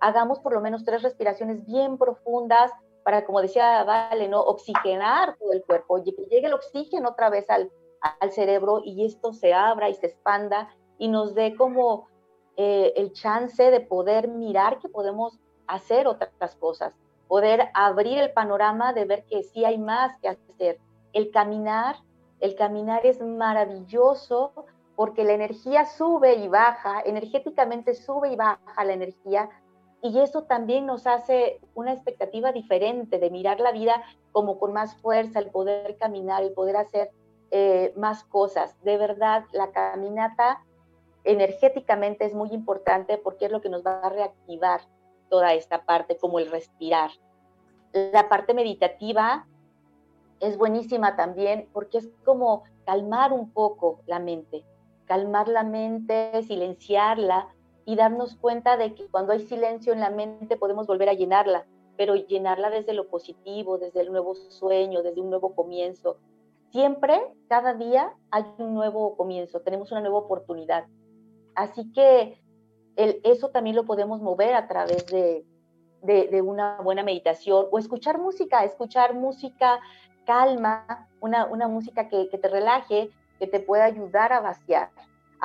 Hagamos por lo menos tres respiraciones bien profundas para, como decía Vale, ¿no? oxigenar todo el cuerpo, y que llegue el oxígeno otra vez al, al cerebro y esto se abra y se expanda y nos dé como eh, el chance de poder mirar que podemos hacer otras cosas, poder abrir el panorama de ver que sí hay más que hacer. El caminar, el caminar es maravilloso porque la energía sube y baja, energéticamente sube y baja la energía y eso también nos hace una expectativa diferente de mirar la vida como con más fuerza, el poder caminar, el poder hacer eh, más cosas. De verdad, la caminata energéticamente es muy importante porque es lo que nos va a reactivar toda esta parte, como el respirar. La parte meditativa es buenísima también porque es como calmar un poco la mente, calmar la mente, silenciarla y darnos cuenta de que cuando hay silencio en la mente podemos volver a llenarla, pero llenarla desde lo positivo, desde el nuevo sueño, desde un nuevo comienzo. Siempre, cada día hay un nuevo comienzo, tenemos una nueva oportunidad. Así que eso también lo podemos mover a través de, una buena meditación o escuchar música, escuchar música calma, una, música que, te relaje, que te pueda ayudar a vaciar.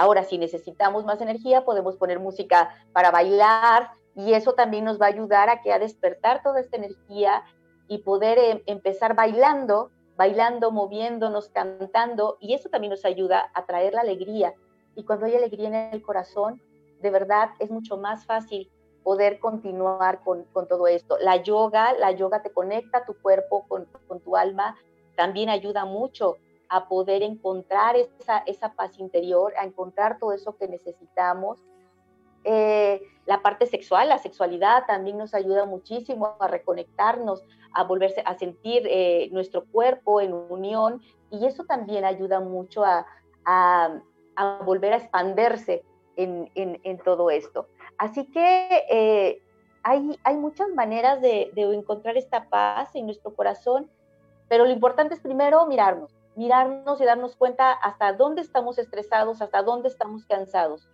Ahora, si necesitamos más energía, podemos poner música para bailar y eso también nos va a ayudar a que a despertar toda esta energía y poder em, empezar bailando, bailando, moviéndonos, cantando y eso también nos ayuda a traer la alegría. Y cuando hay alegría en el corazón, de verdad es mucho más fácil poder continuar con, todo esto. La yoga, la yoga te conecta tu cuerpo con, tu alma, también ayuda mucho a poder encontrar esa, esa paz interior, a encontrar todo eso que necesitamos. Eh, la parte sexual, la sexualidad también nos ayuda muchísimo a reconectarnos, a volverse a sentir eh, nuestro cuerpo en unión y eso también ayuda mucho a, a, volver a expandirse en, todo esto. Así que eh, hay, hay, muchas maneras de, encontrar esta paz en nuestro corazón, pero lo importante es primero mirarnos, mirarnos y darnos cuenta hasta dónde estamos estresados, hasta dónde estamos cansados.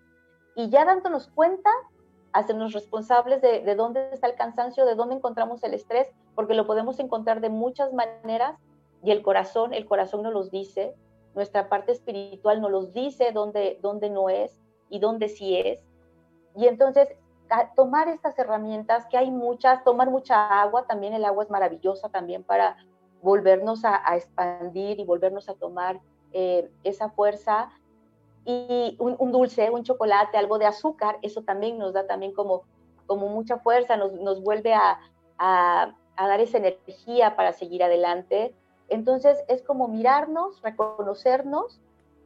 Y ya dándonos cuenta, hacernos responsables de, de dónde está el cansancio, de dónde encontramos el estrés, porque lo podemos encontrar de muchas maneras y el corazón, el corazón nos los dice, nuestra parte espiritual nos los dice dónde, dónde no es y dónde sí es. Y entonces tomar estas herramientas, que hay muchas, tomar mucha agua, también el agua es maravillosa también para volvernos a, expandir y volvernos a tomar eh, esa fuerza. Y un, dulce, un chocolate, algo de azúcar, eso también nos da también como, como mucha fuerza, nos, nos vuelve a, a, a dar esa energía para seguir adelante. Entonces es como mirarnos, reconocernos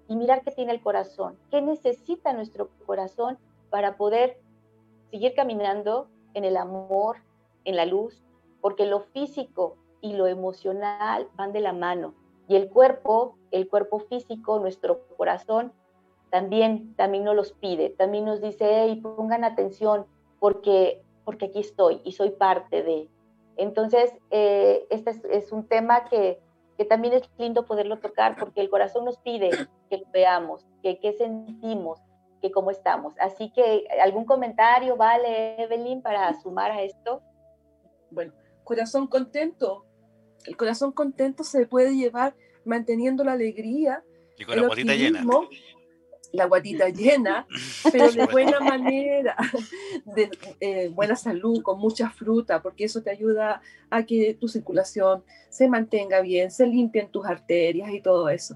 y mirar qué tiene el corazón, qué necesita nuestro corazón para poder seguir caminando en el amor, en la luz, porque lo físico y lo emocional van de la mano. Y el cuerpo, el cuerpo físico, nuestro corazón, también, también nos los pide, también nos dice, hey, pongan atención, porque, porque aquí estoy y soy parte de. Entonces, eh, este es un tema que, que también es lindo poderlo tocar porque el corazón nos pide que lo veamos, que qué sentimos, que cómo estamos. Así que algún comentario, vale, Evelyn, para sumar a esto. Bueno, corazón contento. El corazón contento se puede llevar manteniendo la alegría. Y con la guatita llena la guatita llena, pero de <laughs> buena manera, de eh, buena salud, con mucha fruta, porque eso te ayuda a que tu circulación se mantenga bien, se limpien tus arterias y todo eso.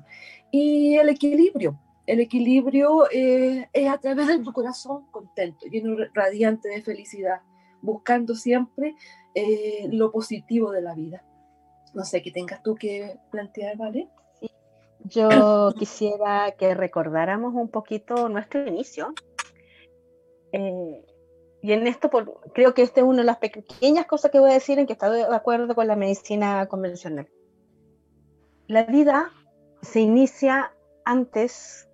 Y el equilibrio, el equilibrio eh, es a través de tu corazón contento, lleno, radiante de felicidad, buscando siempre eh, lo positivo de la vida. No sé, qué tengas tú que plantear, ¿vale? Yo <coughs> quisiera que recordáramos un poquito nuestro inicio. Eh, y en esto, creo que esta es una de las pequeñas cosas que voy a decir en que estoy de acuerdo con la medicina convencional. La vida se inicia antes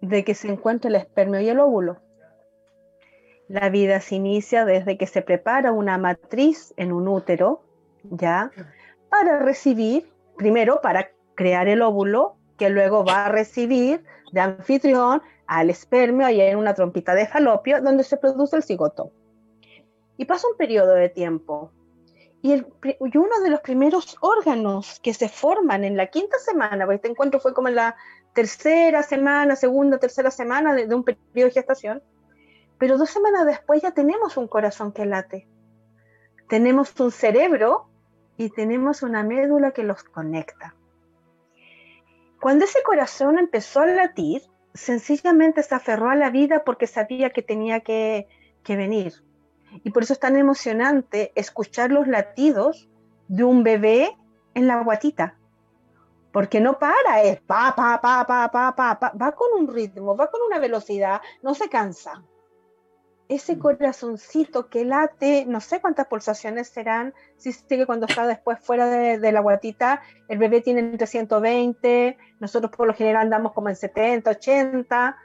de que se encuentre el espermio y el óvulo. La vida se inicia desde que se prepara una matriz en un útero, ¿ya? Para recibir, primero, para crear el óvulo que luego va a recibir de anfitrión al espermio y en una trompita de falopio donde se produce el cigoto. Y pasa un periodo de tiempo. Y, uno de los primeros órganos que se forman en la quinta semana, porque este encuentro fue como en la tercera semana, segunda, tercera semana de, de un periodo de gestación, pero dos semanas después ya tenemos un corazón que late, tenemos un cerebro y tenemos una médula que los conecta. Cuando ese corazón empezó a latir, sencillamente se aferró a la vida porque sabía que tenía que, venir. Y por eso es tan emocionante escuchar los latidos de un bebé en la guatita. Porque no para, es pa, pa, pa, pa, pa, pa, pa, va con un ritmo, va con una velocidad, no se cansa. Ese mm. corazoncito que late, no sé cuántas pulsaciones serán, si sigue cuando está después fuera de, la guatita, el bebé tiene entre 120, nosotros por lo general andamos como en 70, 80,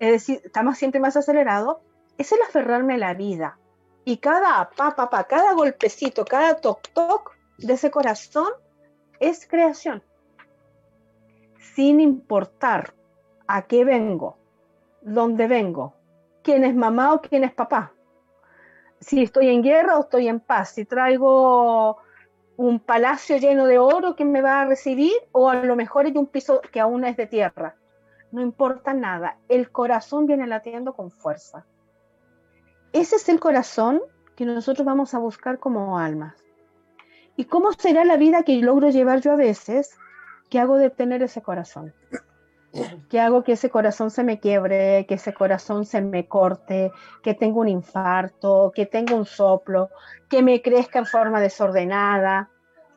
es decir, estamos siempre más acelerados, es el aferrarme a la vida. Y cada pa, pa, pa, cada golpecito, cada toc, toc de ese corazón es creación. Sin importar a qué vengo, dónde vengo, quién es mamá o quién es papá. Si estoy en guerra o estoy en paz, si traigo un palacio lleno de oro que me va a recibir o a lo mejor hay un piso que aún es de tierra. No importa nada, el corazón viene latiendo con fuerza. Ese es el corazón que nosotros vamos a buscar como almas. ¿Y cómo será la vida que logro llevar yo a veces? ¿Qué hago de tener ese corazón? ¿Qué hago que ese corazón se me quiebre, que ese corazón se me corte, que tenga un infarto, que tenga un soplo, que me crezca en forma desordenada?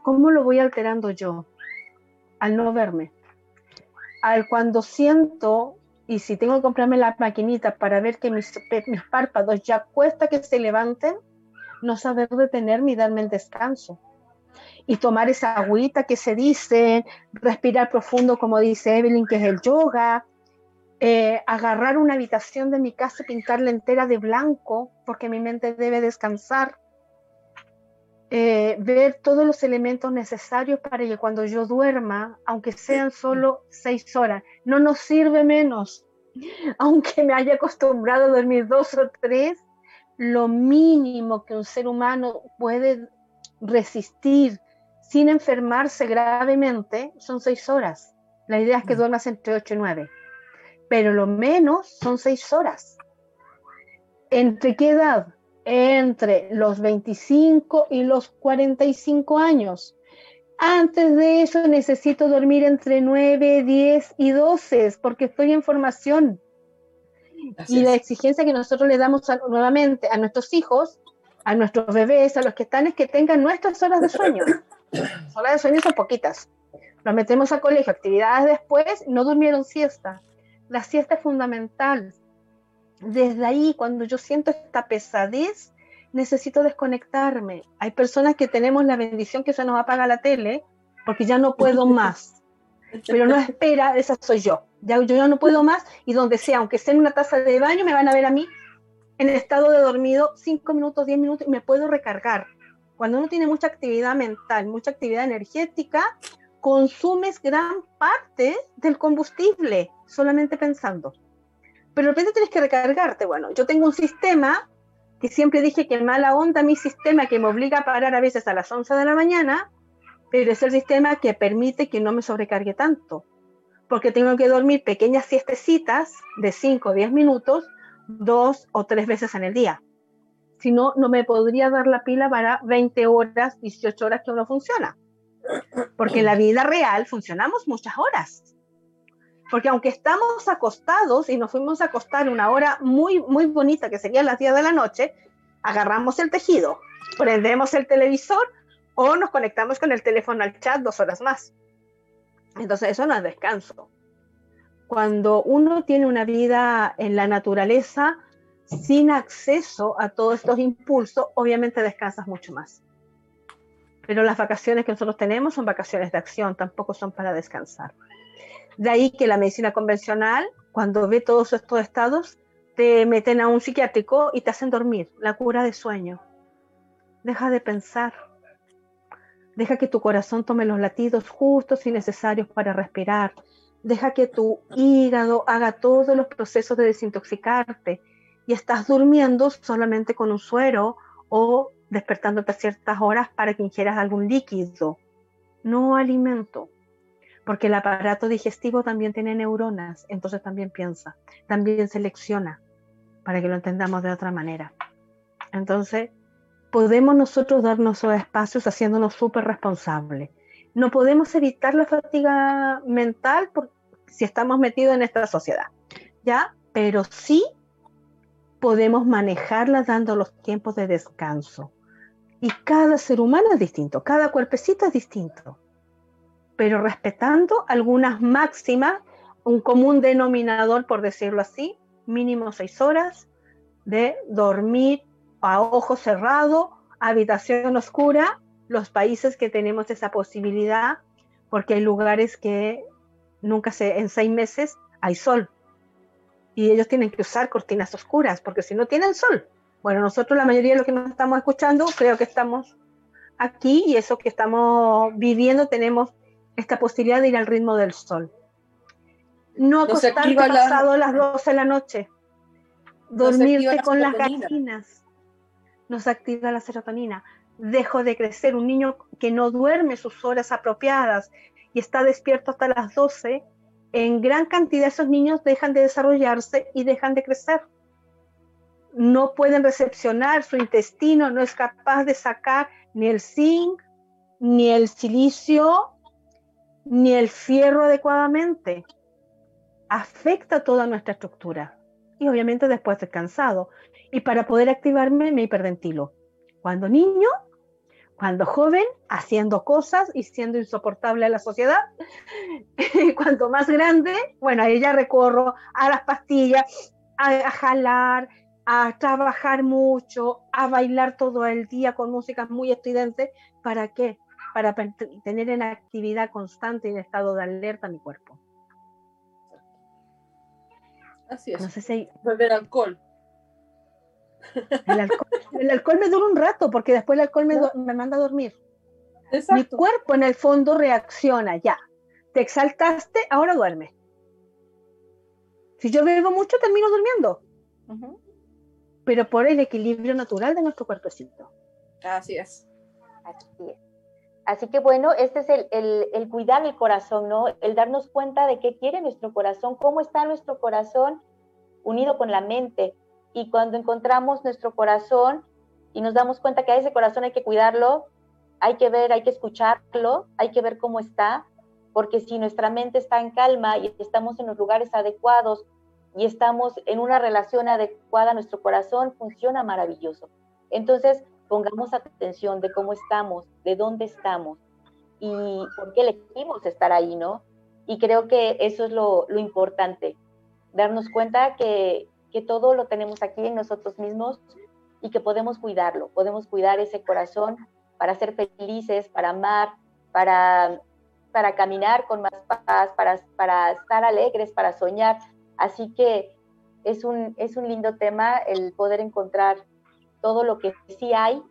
¿Cómo lo voy alterando yo? Al no verme. Al cuando siento, y si tengo que comprarme la maquinita para ver que mis, mis párpados ya cuesta que se levanten, no saber detenerme y darme el descanso y tomar esa agüita que se dice, respirar profundo como dice Evelyn, que es el yoga, eh, agarrar una habitación de mi casa y pintarla entera de blanco porque mi mente debe descansar, eh, ver todos los elementos necesarios para que cuando yo duerma, aunque sean solo seis horas, no nos sirve menos, aunque me haya acostumbrado a dormir dos o tres, lo mínimo que un ser humano puede resistir sin enfermarse gravemente son seis horas. La idea es que mm. duermas entre ocho y nueve, pero lo menos son seis horas. ¿Entre qué edad? Entre los 25 y los 45 años. Antes de eso necesito dormir entre 9, 10 y 12 porque estoy en formación. y la exigencia que nosotros le damos nuevamente a nuestros hijos, a nuestros bebés, a los que están, es que tengan nuestras horas de sueño. Horas de sueño son poquitas. Los metemos a colegio, actividades después, no durmieron siesta. La siesta es fundamental. Desde ahí, cuando yo siento esta pesadez, necesito desconectarme. Hay personas que tenemos la bendición que se nos apaga la tele porque ya no puedo más. Pero no espera, esa soy yo. Ya, yo ya no puedo más y donde sea, aunque esté en una taza de baño, me van a ver a mí en estado de dormido 5 minutos, 10 minutos y me puedo recargar. Cuando uno tiene mucha actividad mental, mucha actividad energética, consumes gran parte del combustible solamente pensando. Pero de repente tienes que recargarte. Bueno, yo tengo un sistema que siempre dije que mala onda mi sistema que me obliga a parar a veces a las 11 de la mañana, pero es el sistema que permite que no me sobrecargue tanto. Porque tengo que dormir pequeñas siestecitas de 5 o 10 minutos, dos o tres veces en el día si no, no me podría dar la pila para 20 horas, 18 horas que uno funciona. Porque en la vida real funcionamos muchas horas. Porque aunque estamos acostados y nos fuimos a acostar una hora muy, muy bonita, que sería las 10 de la noche, agarramos el tejido, prendemos el televisor o nos conectamos con el teléfono al chat dos horas más. Entonces eso no es descanso. Cuando uno tiene una vida en la naturaleza, sin acceso a todos estos impulsos, obviamente descansas mucho más. Pero las vacaciones que nosotros tenemos son vacaciones de acción, tampoco son para descansar. De ahí que la medicina convencional, cuando ve todos estos estados, te meten a un psiquiátrico y te hacen dormir, la cura de sueño. Deja de pensar. Deja que tu corazón tome los latidos justos y necesarios para respirar. Deja que tu hígado haga todos los procesos de desintoxicarte y estás durmiendo solamente con un suero o despertándote a ciertas horas para que ingieras algún líquido, no alimento. Porque el aparato digestivo también tiene neuronas, entonces también piensa, también selecciona, para que lo entendamos de otra manera. Entonces, podemos nosotros darnos esos espacios haciéndonos súper responsables. No podemos evitar la fatiga mental si estamos metidos en esta sociedad, ¿ya? Pero sí podemos manejarla dando los tiempos de descanso. Y cada ser humano es distinto, cada cuerpecito es distinto, pero respetando algunas máximas, un común denominador, por decirlo así, mínimo seis horas de dormir a ojo cerrado, habitación oscura, los países que tenemos esa posibilidad, porque hay lugares que nunca se, en seis meses hay sol. Y ellos tienen que usar cortinas oscuras, porque si no tienen sol. Bueno, nosotros la mayoría de los que nos estamos escuchando, creo que estamos aquí y eso que estamos viviendo, tenemos esta posibilidad de ir al ritmo del sol. No acostarte pasado las 12 de la noche. Dormirte con las gallinas. Nos activa la serotonina. Dejo de crecer. Un niño que no duerme sus horas apropiadas y está despierto hasta las 12, en gran cantidad esos niños dejan de desarrollarse y dejan de crecer. No pueden recepcionar, su intestino no es capaz de sacar ni el zinc, ni el silicio, ni el fierro adecuadamente. Afecta toda nuestra estructura. Y obviamente después descansado. Y para poder activarme me hiperventilo. Cuando niño, cuando joven, haciendo cosas y siendo insoportable a la sociedad. <laughs> Cuanto más grande, bueno, ahí ya recorro a las pastillas, a, jalar, a trabajar mucho, a bailar todo el día con músicas muy estridentes. ¿Para qué? Para tener en actividad constante y en estado de alerta mi cuerpo. Así es. No sé si Beber alcohol. El alcohol, me dura un rato porque después el alcohol me, manda a dormir. Mi cuerpo en el fondo reacciona, ya. Te exaltaste, ahora duerme. Si yo bebo mucho, termino durmiendo. Pero por el equilibrio natural de nuestro cuerpecito. Así es. Así que bueno, este es el, el, el, cuidar el corazón, ¿no? El darnos cuenta de qué quiere nuestro corazón, cómo está nuestro corazón unido con la mente. Y cuando encontramos nuestro corazón y nos damos cuenta que a ese corazón hay que cuidarlo, hay que ver, hay que escucharlo, hay que ver cómo está, porque si nuestra mente está en calma y estamos en los lugares adecuados y estamos en una relación adecuada, nuestro corazón funciona maravilloso. Entonces, pongamos atención de cómo estamos, de dónde estamos y por qué elegimos estar ahí, ¿no? Y creo que eso es lo, lo importante, darnos cuenta que, que todo lo tenemos aquí en nosotros mismos y que podemos cuidarlo, podemos cuidar ese corazón para ser felices, para amar, para, para caminar con más paz, para, para estar alegres, para soñar. Así que es un, es un lindo tema el poder encontrar todo lo que sí hay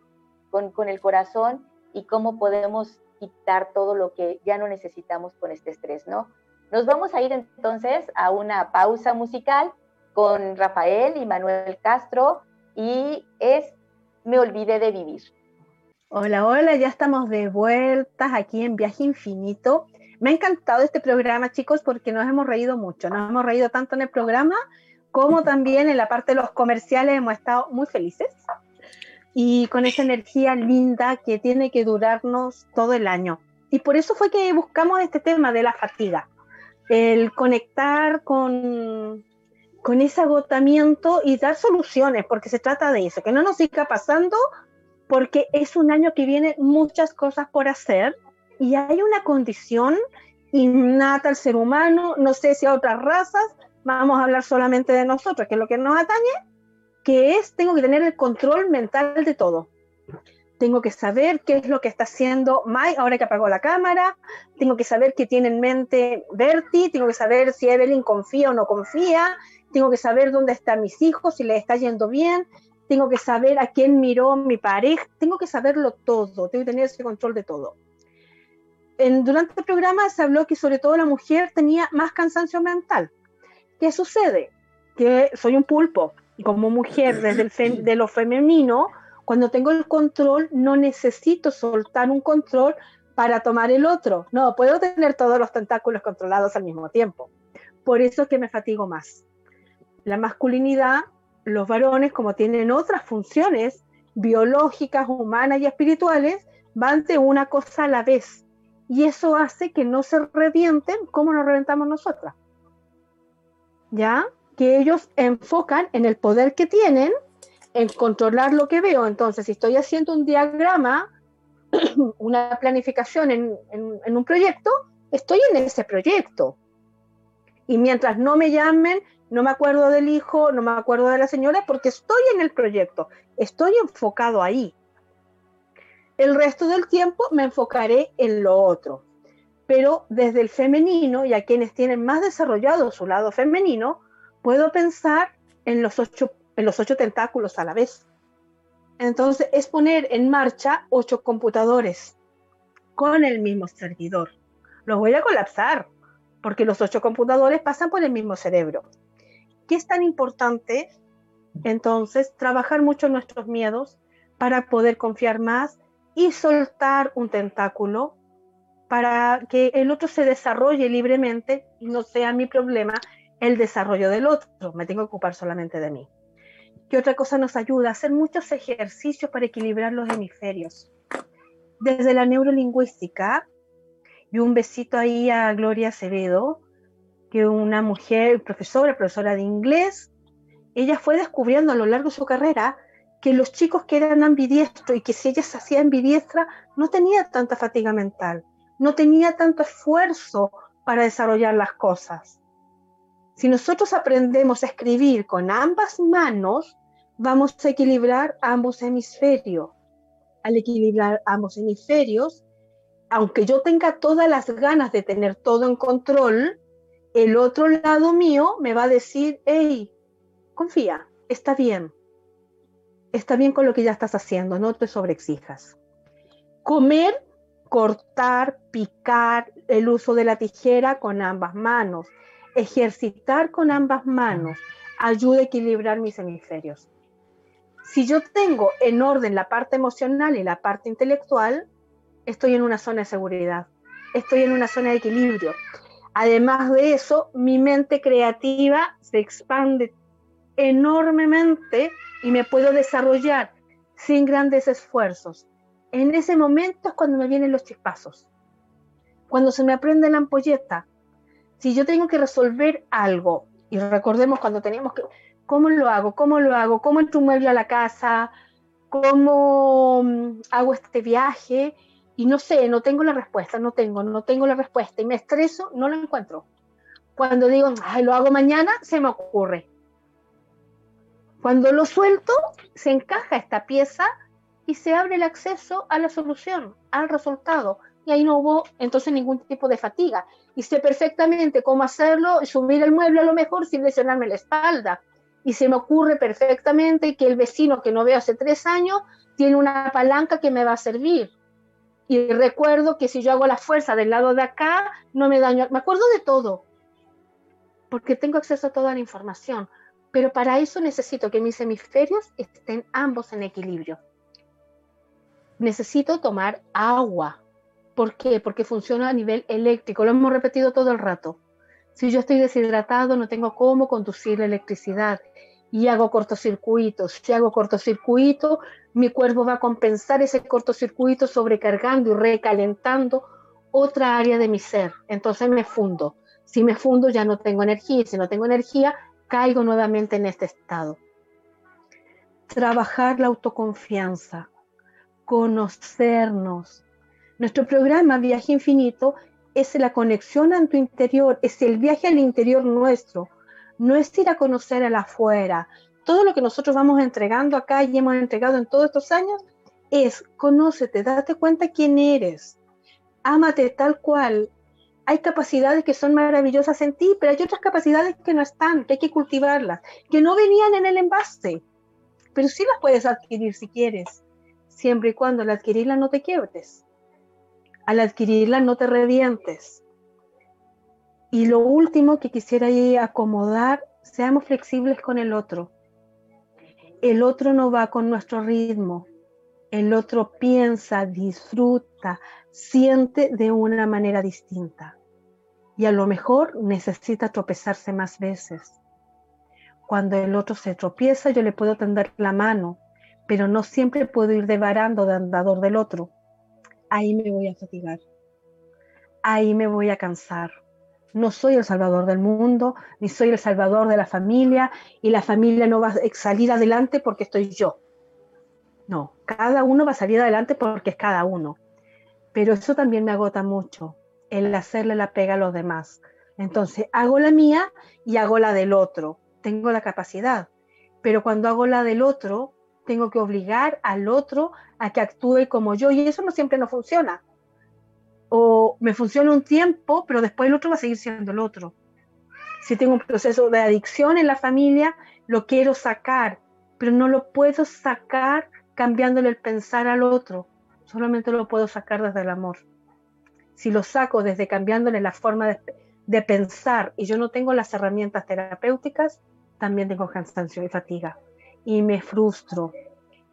con, con el corazón y cómo podemos quitar todo lo que ya no necesitamos con este estrés, ¿no? Nos vamos a ir entonces a una pausa musical con Rafael y Manuel Castro y es Me olvidé de vivir. Hola, hola, ya estamos de vueltas aquí en Viaje Infinito. Me ha encantado este programa, chicos, porque nos hemos reído mucho. Nos hemos reído tanto en el programa como <laughs> también en la parte de los comerciales hemos estado muy felices y con esa energía linda que tiene que durarnos todo el año. Y por eso fue que buscamos este tema de la fatiga el conectar con, con ese agotamiento y dar soluciones, porque se trata de eso, que no nos siga pasando, porque es un año que viene muchas cosas por hacer y hay una condición innata al ser humano, no sé si a otras razas, vamos a hablar solamente de nosotros, que es lo que nos atañe, que es, tengo que tener el control mental de todo. Tengo que saber qué es lo que está haciendo Mike ahora que apagó la cámara, tengo que saber qué tiene en mente Bertie, tengo que saber si Evelyn confía o no confía, tengo que saber dónde están mis hijos, si les está yendo bien, tengo que saber a quién miró mi pareja, tengo que saberlo todo, tengo que tener ese control de todo. En, durante el programa se habló que sobre todo la mujer tenía más cansancio mental. ¿Qué sucede? Que soy un pulpo y como mujer desde el de lo femenino, cuando tengo el control, no necesito soltar un control para tomar el otro. No, puedo tener todos los tentáculos controlados al mismo tiempo. Por eso es que me fatigo más. La masculinidad, los varones, como tienen otras funciones biológicas, humanas y espirituales, van de una cosa a la vez. Y eso hace que no se revienten como nos reventamos nosotras. ¿Ya? que ellos enfocan en el poder que tienen, en controlar lo que veo. Entonces, si estoy haciendo un diagrama, <clears throat> una planificación en, en un proyecto, estoy en ese proyecto. Y mientras no me llamen, no me acuerdo del hijo, no me acuerdo de la señora, porque estoy en el proyecto, estoy enfocado ahí. El resto del tiempo me enfocaré en lo otro. Pero desde el femenino, y a quienes tienen más desarrollado su lado femenino, puedo pensar en los ocho, en los ocho tentáculos a la vez. Entonces es poner en marcha ocho computadores con el mismo servidor. Los voy a colapsar porque los ocho computadores pasan por el mismo cerebro. ¿Qué es tan importante entonces trabajar mucho nuestros miedos para poder confiar más y soltar un tentáculo para que el otro se desarrolle libremente y no sea mi problema el desarrollo del otro, me tengo que ocupar solamente de mí. ¿Qué otra cosa nos ayuda? Hacer muchos ejercicios para equilibrar los hemisferios. Desde la neurolingüística, y un besito ahí a Gloria Acevedo, que una mujer, profesora, profesora de inglés, ella fue descubriendo a lo largo de su carrera que los chicos que eran ambidiestros y que si ella se hacía ambidiestra no tenía tanta fatiga mental, no tenía tanto esfuerzo para desarrollar las cosas. Si nosotros aprendemos a escribir con ambas manos, vamos a equilibrar ambos hemisferios. Al equilibrar ambos hemisferios, aunque yo tenga todas las ganas de tener todo en control, el otro lado mío me va a decir, hey, confía, está bien, está bien con lo que ya estás haciendo, no te sobreexijas. Comer, cortar, picar, el uso de la tijera con ambas manos, ejercitar con ambas manos, ayuda a equilibrar mis hemisferios. Si yo tengo en orden la parte emocional y la parte intelectual, estoy en una zona de seguridad, estoy en una zona de equilibrio. Además de eso, mi mente creativa se expande enormemente y me puedo desarrollar sin grandes esfuerzos. En ese momento es cuando me vienen los chispazos, cuando se me aprende la ampolleta. Si yo tengo que resolver algo, y recordemos cuando teníamos que, ¿cómo lo hago? ¿Cómo lo hago? ¿Cómo entro un mueble a la casa? ¿Cómo mm, hago este viaje? Y no sé, no tengo la respuesta, no tengo, no tengo la respuesta y me estreso, no lo encuentro. Cuando digo, ay, lo hago mañana, se me ocurre. Cuando lo suelto, se encaja esta pieza y se abre el acceso a la solución, al resultado. Y ahí no hubo entonces ningún tipo de fatiga. Y sé perfectamente cómo hacerlo, subir el mueble a lo mejor sin lesionarme la espalda. Y se me ocurre perfectamente que el vecino que no veo hace tres años tiene una palanca que me va a servir y recuerdo que si yo hago la fuerza del lado de acá, no me daño. Me acuerdo de todo, porque tengo acceso a toda la información. Pero para eso necesito que mis hemisferios estén ambos en equilibrio. Necesito tomar agua. ¿Por qué? Porque funciona a nivel eléctrico. Lo hemos repetido todo el rato. Si yo estoy deshidratado, no tengo cómo conducir la electricidad y hago cortocircuito. Si hago cortocircuito, mi cuerpo va a compensar ese cortocircuito sobrecargando y recalentando otra área de mi ser. Entonces me fundo. Si me fundo ya no tengo energía si no tengo energía, caigo nuevamente en este estado. Trabajar la autoconfianza, conocernos. Nuestro programa Viaje Infinito es la conexión a tu interior, es el viaje al interior nuestro, no es ir a conocer al afuera. Todo lo que nosotros vamos entregando acá y hemos entregado en todos estos años es conócete, date cuenta quién eres, ámate tal cual. Hay capacidades que son maravillosas en ti, pero hay otras capacidades que no están, que hay que cultivarlas, que no venían en el envase, pero sí las puedes adquirir si quieres, siempre y cuando al adquirirlas no te quiebres, al adquirirlas no te revientes, y lo último que quisiera acomodar, seamos flexibles con el otro. El otro no va con nuestro ritmo. El otro piensa, disfruta, siente de una manera distinta. Y a lo mejor necesita tropezarse más veces. Cuando el otro se tropieza, yo le puedo tender la mano, pero no siempre puedo ir de varando de andador del otro. Ahí me voy a fatigar. Ahí me voy a cansar No soy el salvador del mundo, ni soy el salvador de la familia, y la familia no va a salir adelante porque estoy yo. No, cada uno va a salir adelante porque es cada uno. Pero eso también me agota mucho, el hacerle la pega a los demás. Entonces, hago la mía y hago la del otro. Tengo la capacidad. Pero cuando hago la del otro, tengo que obligar al otro a que actúe como yo. Y eso no siempre no funciona o me funciona un tiempo, pero después el otro va a seguir siendo el otro. Si tengo un proceso de adicción en la familia, lo quiero sacar, pero no lo puedo sacar cambiándole el pensar al otro, solamente lo puedo sacar desde el amor. Si lo saco desde cambiándole la forma de, de pensar y yo no tengo las herramientas terapéuticas, también tengo cansancio y fatiga y me frustro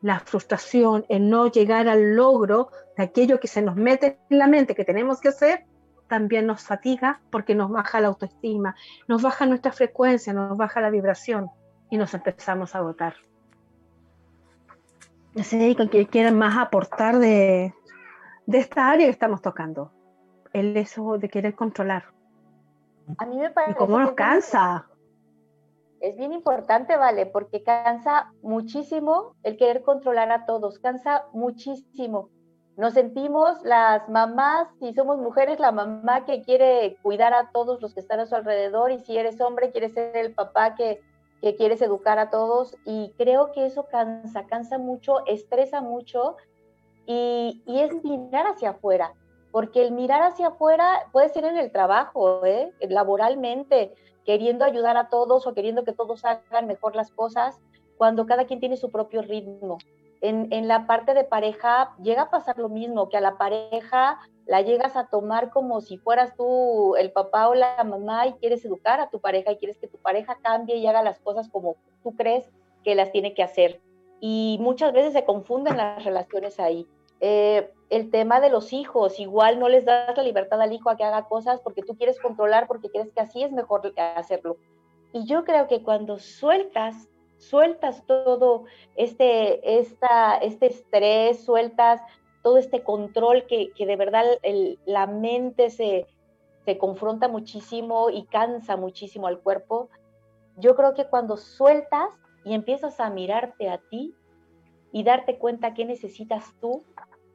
la frustración, el no llegar al logro de aquello que se nos mete en la mente que tenemos que hacer, también nos fatiga porque nos baja la autoestima, nos baja nuestra frecuencia, nos baja la vibración y nos empezamos a agotar. Con quien quieran más aportar de, de esta área que estamos tocando, el eso de querer controlar. A mí me parece. ¿Y cómo nos cansa? Es bien importante, ¿vale? Porque cansa muchísimo el querer controlar a todos, cansa muchísimo. Nos sentimos las mamás, si somos mujeres, la mamá que quiere cuidar a todos los que están a su alrededor y si eres hombre, quieres ser el papá que, que quieres educar a todos y creo que eso cansa, cansa mucho, estresa mucho y, y es mirar hacia afuera, porque el mirar hacia afuera puede ser en el trabajo, ¿eh? laboralmente, queriendo ayudar a todos o queriendo que todos hagan mejor las cosas, cuando cada quien tiene su propio ritmo. En, la parte de pareja llega a pasar lo mismo, que a la pareja la llegas a tomar como si fueras tú el papá o la mamá y quieres educar a tu pareja y quieres que tu pareja cambie y haga las cosas como tú crees que las tiene que hacer. Y muchas veces se confunden las relaciones ahí. Eh, el tema de los hijos, igual no les das la libertad al hijo a que haga cosas porque tú quieres controlar, porque crees que así es mejor hacerlo. Y yo creo que cuando sueltas, sueltas todo este, esta, este estrés, sueltas todo este control que, que de verdad la mente se, se confronta muchísimo y cansa muchísimo al cuerpo, yo creo que cuando sueltas y empiezas a mirarte a ti y darte cuenta qué necesitas tú,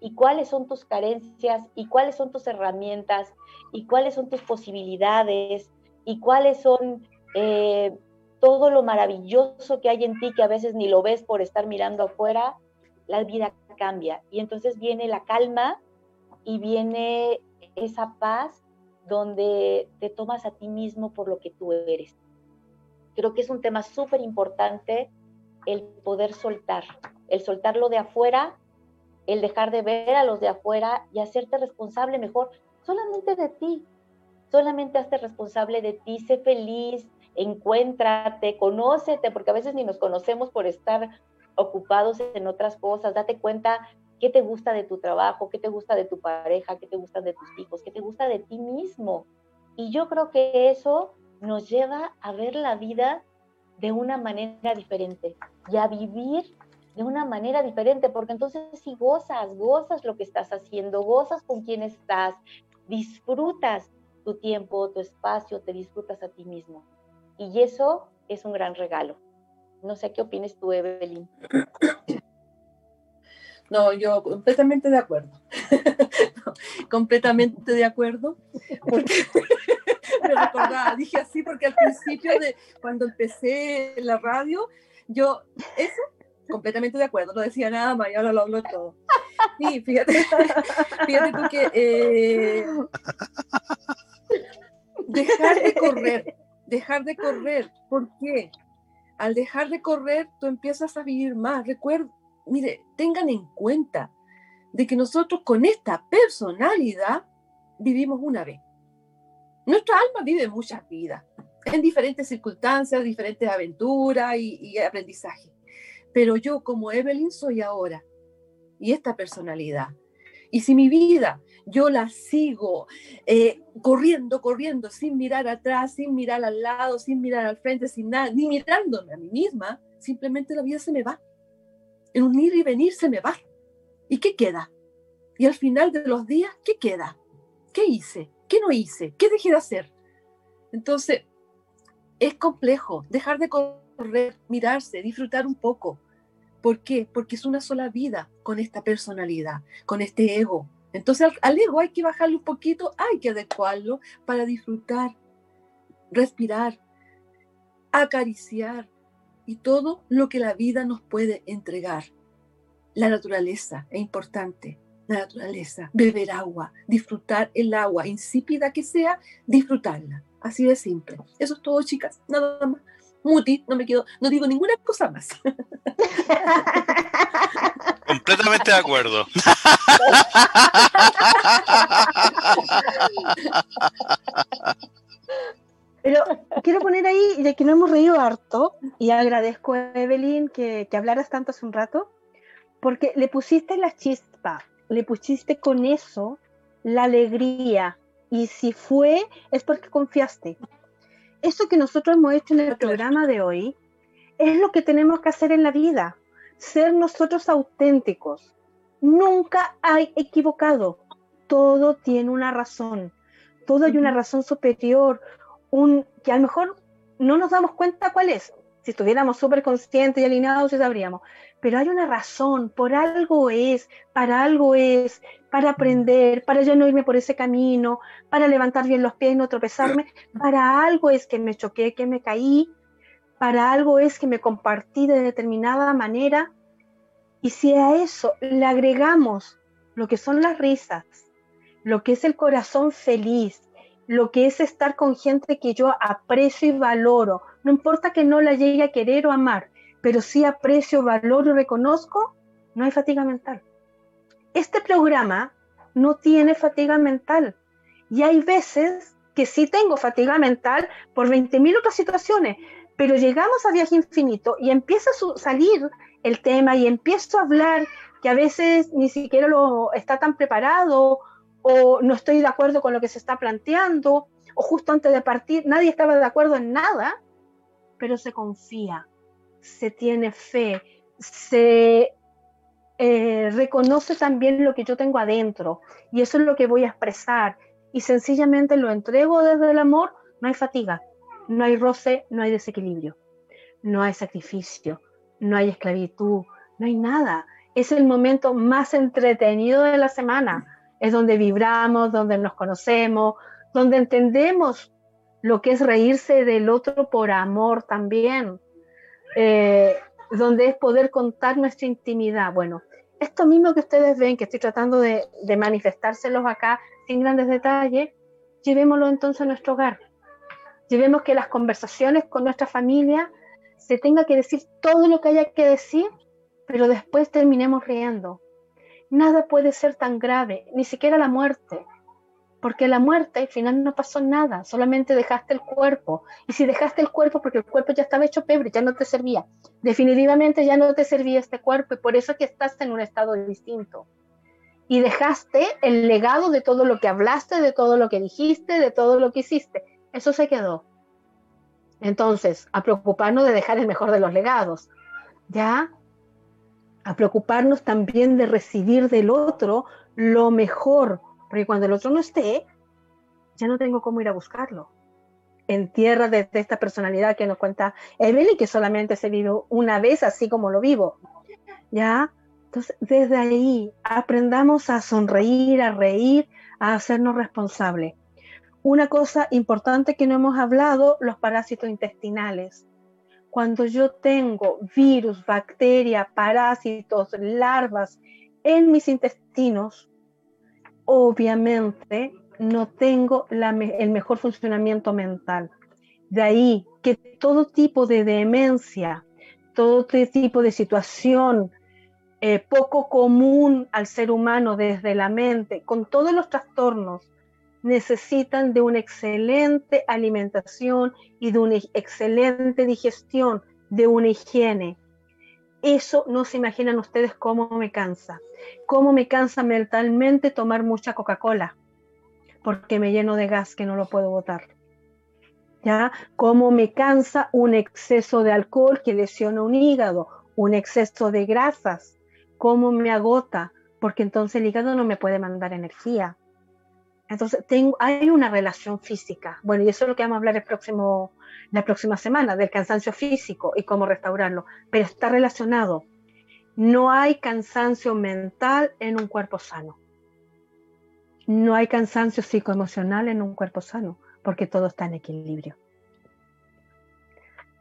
y cuáles son tus carencias y cuáles son tus herramientas y cuáles son tus posibilidades y cuáles son eh, todo lo maravilloso que hay en ti que a veces ni lo ves por estar mirando afuera, la vida cambia. Y entonces viene la calma y viene esa paz donde te tomas a ti mismo por lo que tú eres. Creo que es un tema súper importante el poder soltar, el soltarlo de afuera el dejar de ver a los de afuera y hacerte responsable mejor solamente de ti. Solamente hazte responsable de ti, sé feliz, encuéntrate, conócete, porque a veces ni nos conocemos por estar ocupados en otras cosas. Date cuenta qué te gusta de tu trabajo, qué te gusta de tu pareja, qué te gusta de tus hijos, qué te gusta de ti mismo. Y yo creo que eso nos lleva a ver la vida de una manera diferente y a vivir de una manera diferente, porque entonces si gozas, gozas lo que estás haciendo, gozas con quién estás, disfrutas tu tiempo, tu espacio, te disfrutas a ti mismo. Y eso es un gran regalo. No sé qué opines tú, Evelyn. <coughs> No, yo completamente de acuerdo. <laughs> completamente de acuerdo. Porque <laughs> me recordaba, dije así porque al principio de cuando empecé la radio, yo, eso completamente de acuerdo, no decía nada ahora lo hablo todo. Sí, fíjate, <laughs> fíjate tú que eh, dejar de correr, dejar de correr, ¿por qué? Al dejar de correr, tú empiezas a vivir más. Recuerda, mire, tengan en cuenta de que nosotros con esta personalidad vivimos una vez. Nuestra alma vive muchas vidas, en diferentes circunstancias, diferentes aventuras y, y aprendizaje pero yo como Evelyn soy ahora y esta personalidad. Y si mi vida yo la sigo eh, corriendo, corriendo, sin mirar atrás, sin mirar al lado, sin mirar al frente, sin nada, ni mirándome a mí misma, simplemente la vida se me va. En un ir y venir se me va. ¿Y qué queda? Y al final de los días, ¿qué queda? ¿Qué hice? ¿Qué no hice? ¿Qué dejé de hacer? Entonces, es complejo dejar de correr, mirarse, disfrutar un poco. ¿Por qué? Porque es una sola vida con esta personalidad, con este ego. Entonces al, ego hay que bajarlo un poquito, hay que adecuarlo para disfrutar, respirar, acariciar y todo lo que la vida nos puede entregar. La naturaleza es importante, la naturaleza, beber agua, disfrutar el agua, insípida que sea, disfrutarla. Así de simple. Eso es todo, chicas. Nada más. Muti, no me quedo, no digo ninguna cosa más. <laughs> Completamente de acuerdo. Pero quiero poner ahí, ya que no hemos reído harto, y agradezco a Evelyn que, que hablaras tanto hace un rato, porque le pusiste la chispa, le pusiste con eso la alegría, y si fue, es porque confiaste. Eso que nosotros hemos hecho en el programa de hoy es lo que tenemos que hacer en la vida, ser nosotros auténticos. Nunca hay equivocado, todo tiene una razón, todo hay una razón superior, un, que a lo mejor no nos damos cuenta cuál es. Si estuviéramos súper conscientes y alineados, ya sabríamos. Pero hay una razón, por algo es, para algo es, para aprender, para yo no irme por ese camino, para levantar bien los pies y no tropezarme. Para algo es que me choqué, que me caí, para algo es que me compartí de determinada manera. Y si a eso le agregamos lo que son las risas, lo que es el corazón feliz, lo que es estar con gente que yo aprecio y valoro. No importa que no la llegue a querer o amar, pero sí aprecio, valoro y reconozco, no hay fatiga mental. Este programa no tiene fatiga mental. Y hay veces que sí tengo fatiga mental por 20.000 otras situaciones, pero llegamos a viaje infinito y empieza a salir el tema y empiezo a hablar que a veces ni siquiera lo está tan preparado o no estoy de acuerdo con lo que se está planteando, o justo antes de partir nadie estaba de acuerdo en nada, pero se confía, se tiene fe, se eh, reconoce también lo que yo tengo adentro, y eso es lo que voy a expresar, y sencillamente lo entrego desde el amor, no hay fatiga, no hay roce, no hay desequilibrio, no hay sacrificio, no hay esclavitud, no hay nada. Es el momento más entretenido de la semana es donde vibramos, donde nos conocemos, donde entendemos lo que es reírse del otro por amor también, eh, donde es poder contar nuestra intimidad. Bueno, esto mismo que ustedes ven, que estoy tratando de, de manifestárselos acá sin grandes detalles, llevémoslo entonces a nuestro hogar. Llevemos que las conversaciones con nuestra familia se tenga que decir todo lo que haya que decir, pero después terminemos riendo, nada puede ser tan grave, ni siquiera la muerte, porque la muerte al final no pasó nada, solamente dejaste el cuerpo. Y si dejaste el cuerpo porque el cuerpo ya estaba hecho pebre, ya no te servía. Definitivamente ya no te servía este cuerpo y por eso es que estás en un estado distinto. Y dejaste el legado de todo lo que hablaste, de todo lo que dijiste, de todo lo que hiciste. Eso se quedó. Entonces, a preocuparnos de dejar el mejor de los legados. ¿Ya? A preocuparnos también de recibir del otro lo mejor, porque cuando el otro no esté, ya no tengo cómo ir a buscarlo. En tierra de, esta personalidad que nos cuenta Evelyn, que solamente se vive una vez así como lo vivo. ¿Ya? Entonces, desde ahí aprendamos a sonreír, a reír, a hacernos responsables. Una cosa importante que no hemos hablado, los parásitos intestinales cuando yo tengo virus, bacterias, parásitos, larvas en mis intestinos, obviamente no tengo el mejor funcionamiento mental. De ahí que todo tipo de demencia, todo tipo de situación eh, poco común al ser humano desde la mente, con todos los trastornos necesitan de una excelente alimentación y de una excelente digestión, de una higiene. Eso no se imaginan ustedes cómo me cansa. Cómo me cansa mentalmente tomar mucha Coca-Cola, porque me lleno de gas que no lo puedo botar. ¿Ya? Cómo me cansa un exceso de alcohol que lesiona un hígado, un exceso de grasas. Cómo me agota, porque entonces el hígado no me puede mandar energía Entonces, tengo, hay una relación física. Bueno, y eso es lo que vamos a hablar próximo, la próxima semana, del cansancio físico y cómo restaurarlo. Pero está relacionado. No hay cansancio mental en un cuerpo sano. No hay cansancio psicoemocional en un cuerpo sano, porque todo está en equilibrio.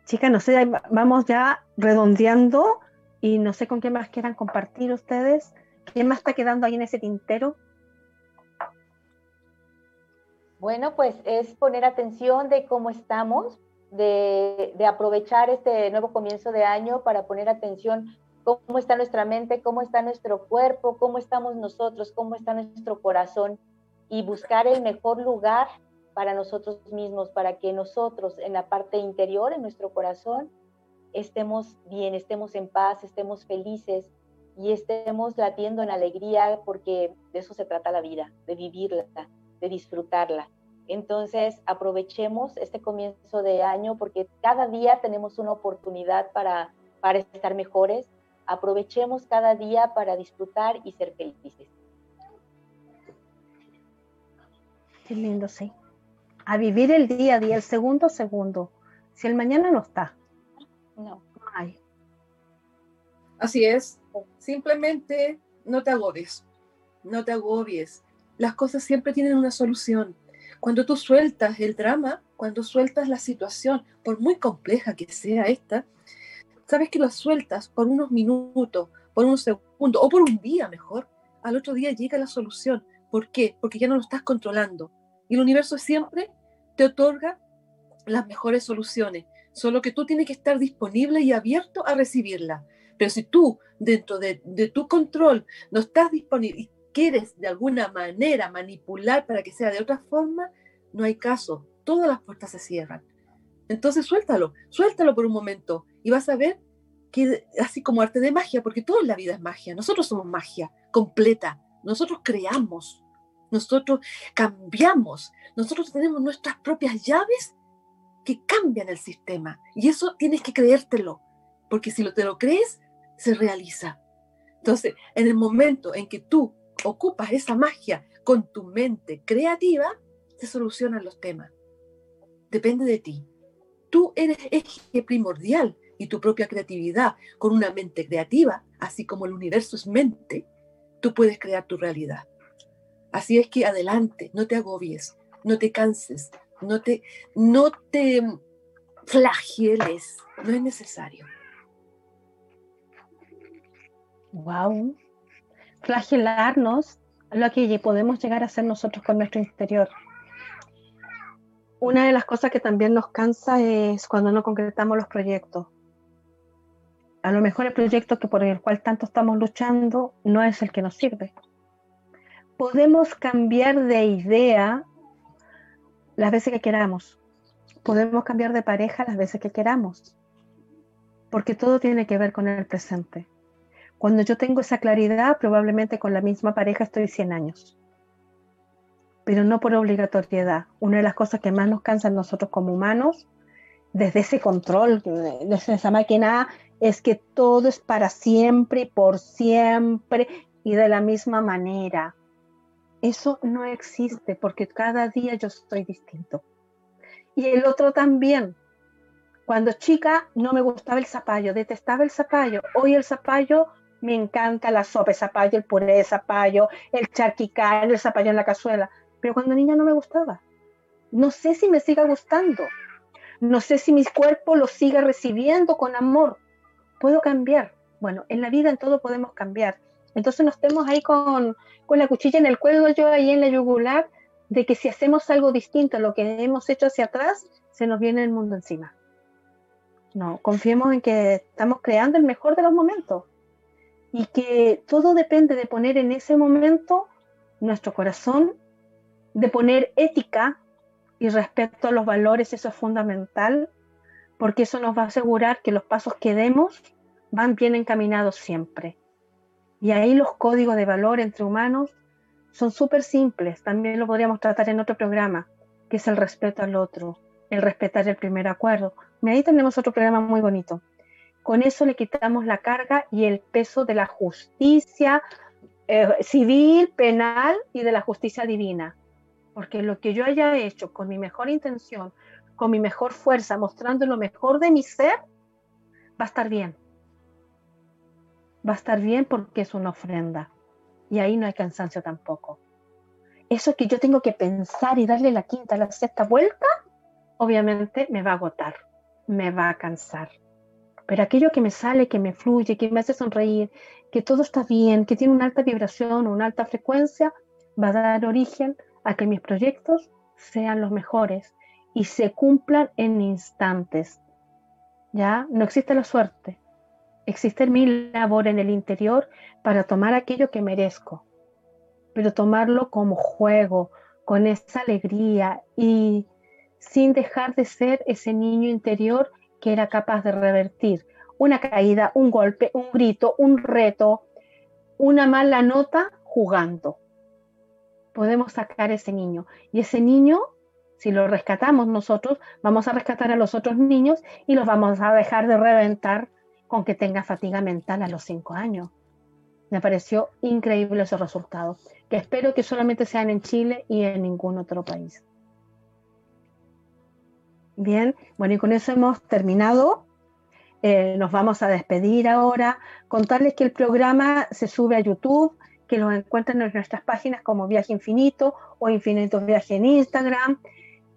Chicas, no sé, vamos ya redondeando y no sé con qué más quieran compartir ustedes. ¿Qué más está quedando ahí en ese tintero? Bueno, pues es poner atención de cómo estamos, de, aprovechar este nuevo comienzo de año para poner atención cómo está nuestra mente, cómo está nuestro cuerpo, cómo estamos nosotros, cómo está nuestro corazón y buscar el mejor lugar para nosotros mismos, para que nosotros en la parte interior, en nuestro corazón, estemos bien, estemos en paz, estemos felices y estemos latiendo en alegría, porque de eso se trata la vida, de vivirla, de disfrutarla. Entonces, aprovechemos este comienzo de año porque cada día tenemos una oportunidad para, para estar mejores. Aprovechemos cada día para disfrutar y ser felices. Qué lindo, sí a vivir el día a día, el segundo segundo. Si el mañana no está. No. hay. Así es. Simplemente no te agobies. No te agobies. Las cosas siempre tienen una solución. Cuando tú sueltas el drama, cuando sueltas la situación, por muy compleja que sea esta, sabes que lo sueltas por unos minutos, por unos segundos o por un día mejor. Al otro día llega la solución. ¿Por qué? Porque ya no lo estás controlando y el universo siempre te otorga las mejores soluciones, solo que tú tienes que estar disponible y abierto a recibirla. Pero si tú, dentro de, tu control, no estás disponible quieres de alguna manera manipular para que sea de otra forma, no hay caso. Todas las puertas se cierran. Entonces suéltalo, suéltalo por un momento y vas a ver que así como arte de magia, porque todo en la vida es magia, nosotros somos magia completa, nosotros creamos, nosotros cambiamos, nosotros tenemos nuestras propias llaves que cambian el sistema. Y eso tienes que creértelo, porque si lo te lo crees, se realiza. Entonces, en el momento en que tú ocupas esa magia con tu mente creativa, se solucionan los temas. Depende de ti. Tú eres eje primordial y tu propia creatividad con una mente creativa, así como el universo es mente, tú puedes crear tu realidad. Así es que adelante, no te agobies, no te canses, no te, no te flageles, no es necesario. Wow. Flagelarnos lo que podemos llegar a hacer nosotros con nuestro interior. Una de las cosas que también nos cansa es cuando no concretamos los proyectos. A lo mejor el proyecto que por el cual tanto estamos luchando no es el que nos sirve podemos cambiar de idea las veces que queramos. Podemos cambiar de pareja las veces que queramos. Porque todo tiene que ver con el presente. Cuando yo tengo esa claridad, probablemente con la misma pareja estoy 100 años. Pero no por obligatoriedad. Una de las cosas que más nos cansan nosotros como humanos, desde ese control, desde esa máquina, es que todo es para siempre, por siempre y de la misma manera eso no existe porque cada día yo soy distinto. Y el otro también. Cuando chica no me gustaba el zapallo, detestaba el zapallo. Hoy el zapallo me encanta la sopa de zapallo, el puré de zapallo, el charquical, el zapallo en la cazuela. Pero cuando niña no me gustaba. No sé si me siga gustando. No sé si mi cuerpo lo siga recibiendo con amor. Puedo cambiar. Bueno, en la vida en todo podemos cambiar. Entonces nos estemos ahí con, la cuchilla en el cuello, yo ahí en la yugular, de que si hacemos algo distinto a lo que hemos hecho hacia atrás, se nos viene el mundo encima. No, confiemos en que estamos creando el mejor de los momentos y que todo depende de poner en ese momento nuestro corazón, de poner ética y respeto a los valores, eso es fundamental, porque eso nos va a asegurar que los pasos que demos van bien encaminados siempre. Y ahí los códigos de valor entre humanos son súper simples. También lo podríamos tratar en otro programa, que es el respeto al otro, el respetar el primer acuerdo. Y ahí tenemos otro programa muy bonito. Con eso le quitamos la carga y el peso de la justicia eh, civil, penal y de la justicia divina. Porque lo que yo haya hecho con mi mejor intención, con mi mejor fuerza, mostrando lo mejor de mi ser, va a estar bien. Va a estar bien porque es una ofrenda. Y ahí no hay cansancio tampoco. Eso que yo tengo que pensar y darle la quinta, la sexta vuelta, obviamente me va a agotar, me va a cansar. Pero aquello que me sale, que me fluye, que me hace sonreír, que todo está bien, que tiene una alta vibración, una alta frecuencia, va a dar origen a que mis proyectos sean los mejores y se cumplan en instantes. ¿Ya? No existe la suerte. Existe mi labor en el interior para tomar aquello que merezco, pero tomarlo como juego, con esa alegría y sin dejar de ser ese niño interior que era capaz de revertir una caída, un golpe, un grito, un reto, una mala nota jugando. Podemos sacar ese niño y ese niño, si lo rescatamos nosotros, vamos a rescatar a los otros niños y los vamos a dejar de reventar con que tenga fatiga mental a los cinco años. Me pareció increíble ese resultado, que espero que solamente sean en Chile y en ningún otro país. Bien, bueno, y con eso hemos terminado. Eh, nos vamos a despedir ahora. Contarles que el programa se sube a YouTube, que lo encuentran en nuestras páginas como Viaje Infinito o Infinito Viaje en Instagram,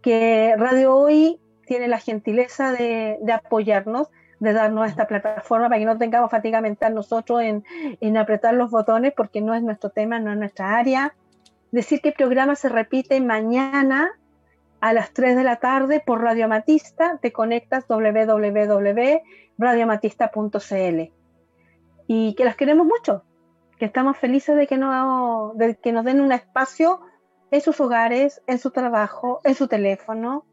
que Radio Hoy tiene la gentileza de, apoyarnos, de darnos esta plataforma para que no tengamos fatiga mental nosotros en, en apretar los botones, porque no es nuestro tema, no es nuestra área. Decir que el programa se repite mañana a las 3 de la tarde por Radio Amatista, te conectas www.radioamatista.cl y que las queremos mucho, que estamos felices de que, no, de que nos den un espacio en sus hogares, en su trabajo, en su teléfono,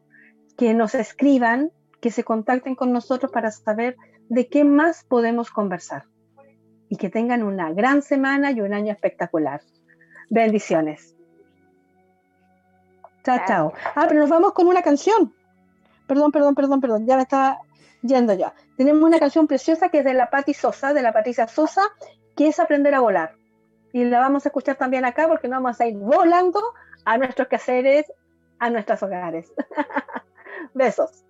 que nos escriban, que se contacten con nosotros para saber de qué más podemos conversar y que tengan una gran semana y un año espectacular. Bendiciones. Chao, chao. Ah, pero nos vamos con una canción. Perdón, perdón, perdón, perdón. Ya me estaba yendo ya. Tenemos una canción preciosa que es de la Patti Sosa, de la Patricia Sosa, que es Aprender a volar. Y la vamos a escuchar también acá porque nos vamos a ir volando a nuestros quehaceres, a nuestros hogares. <laughs> Besos.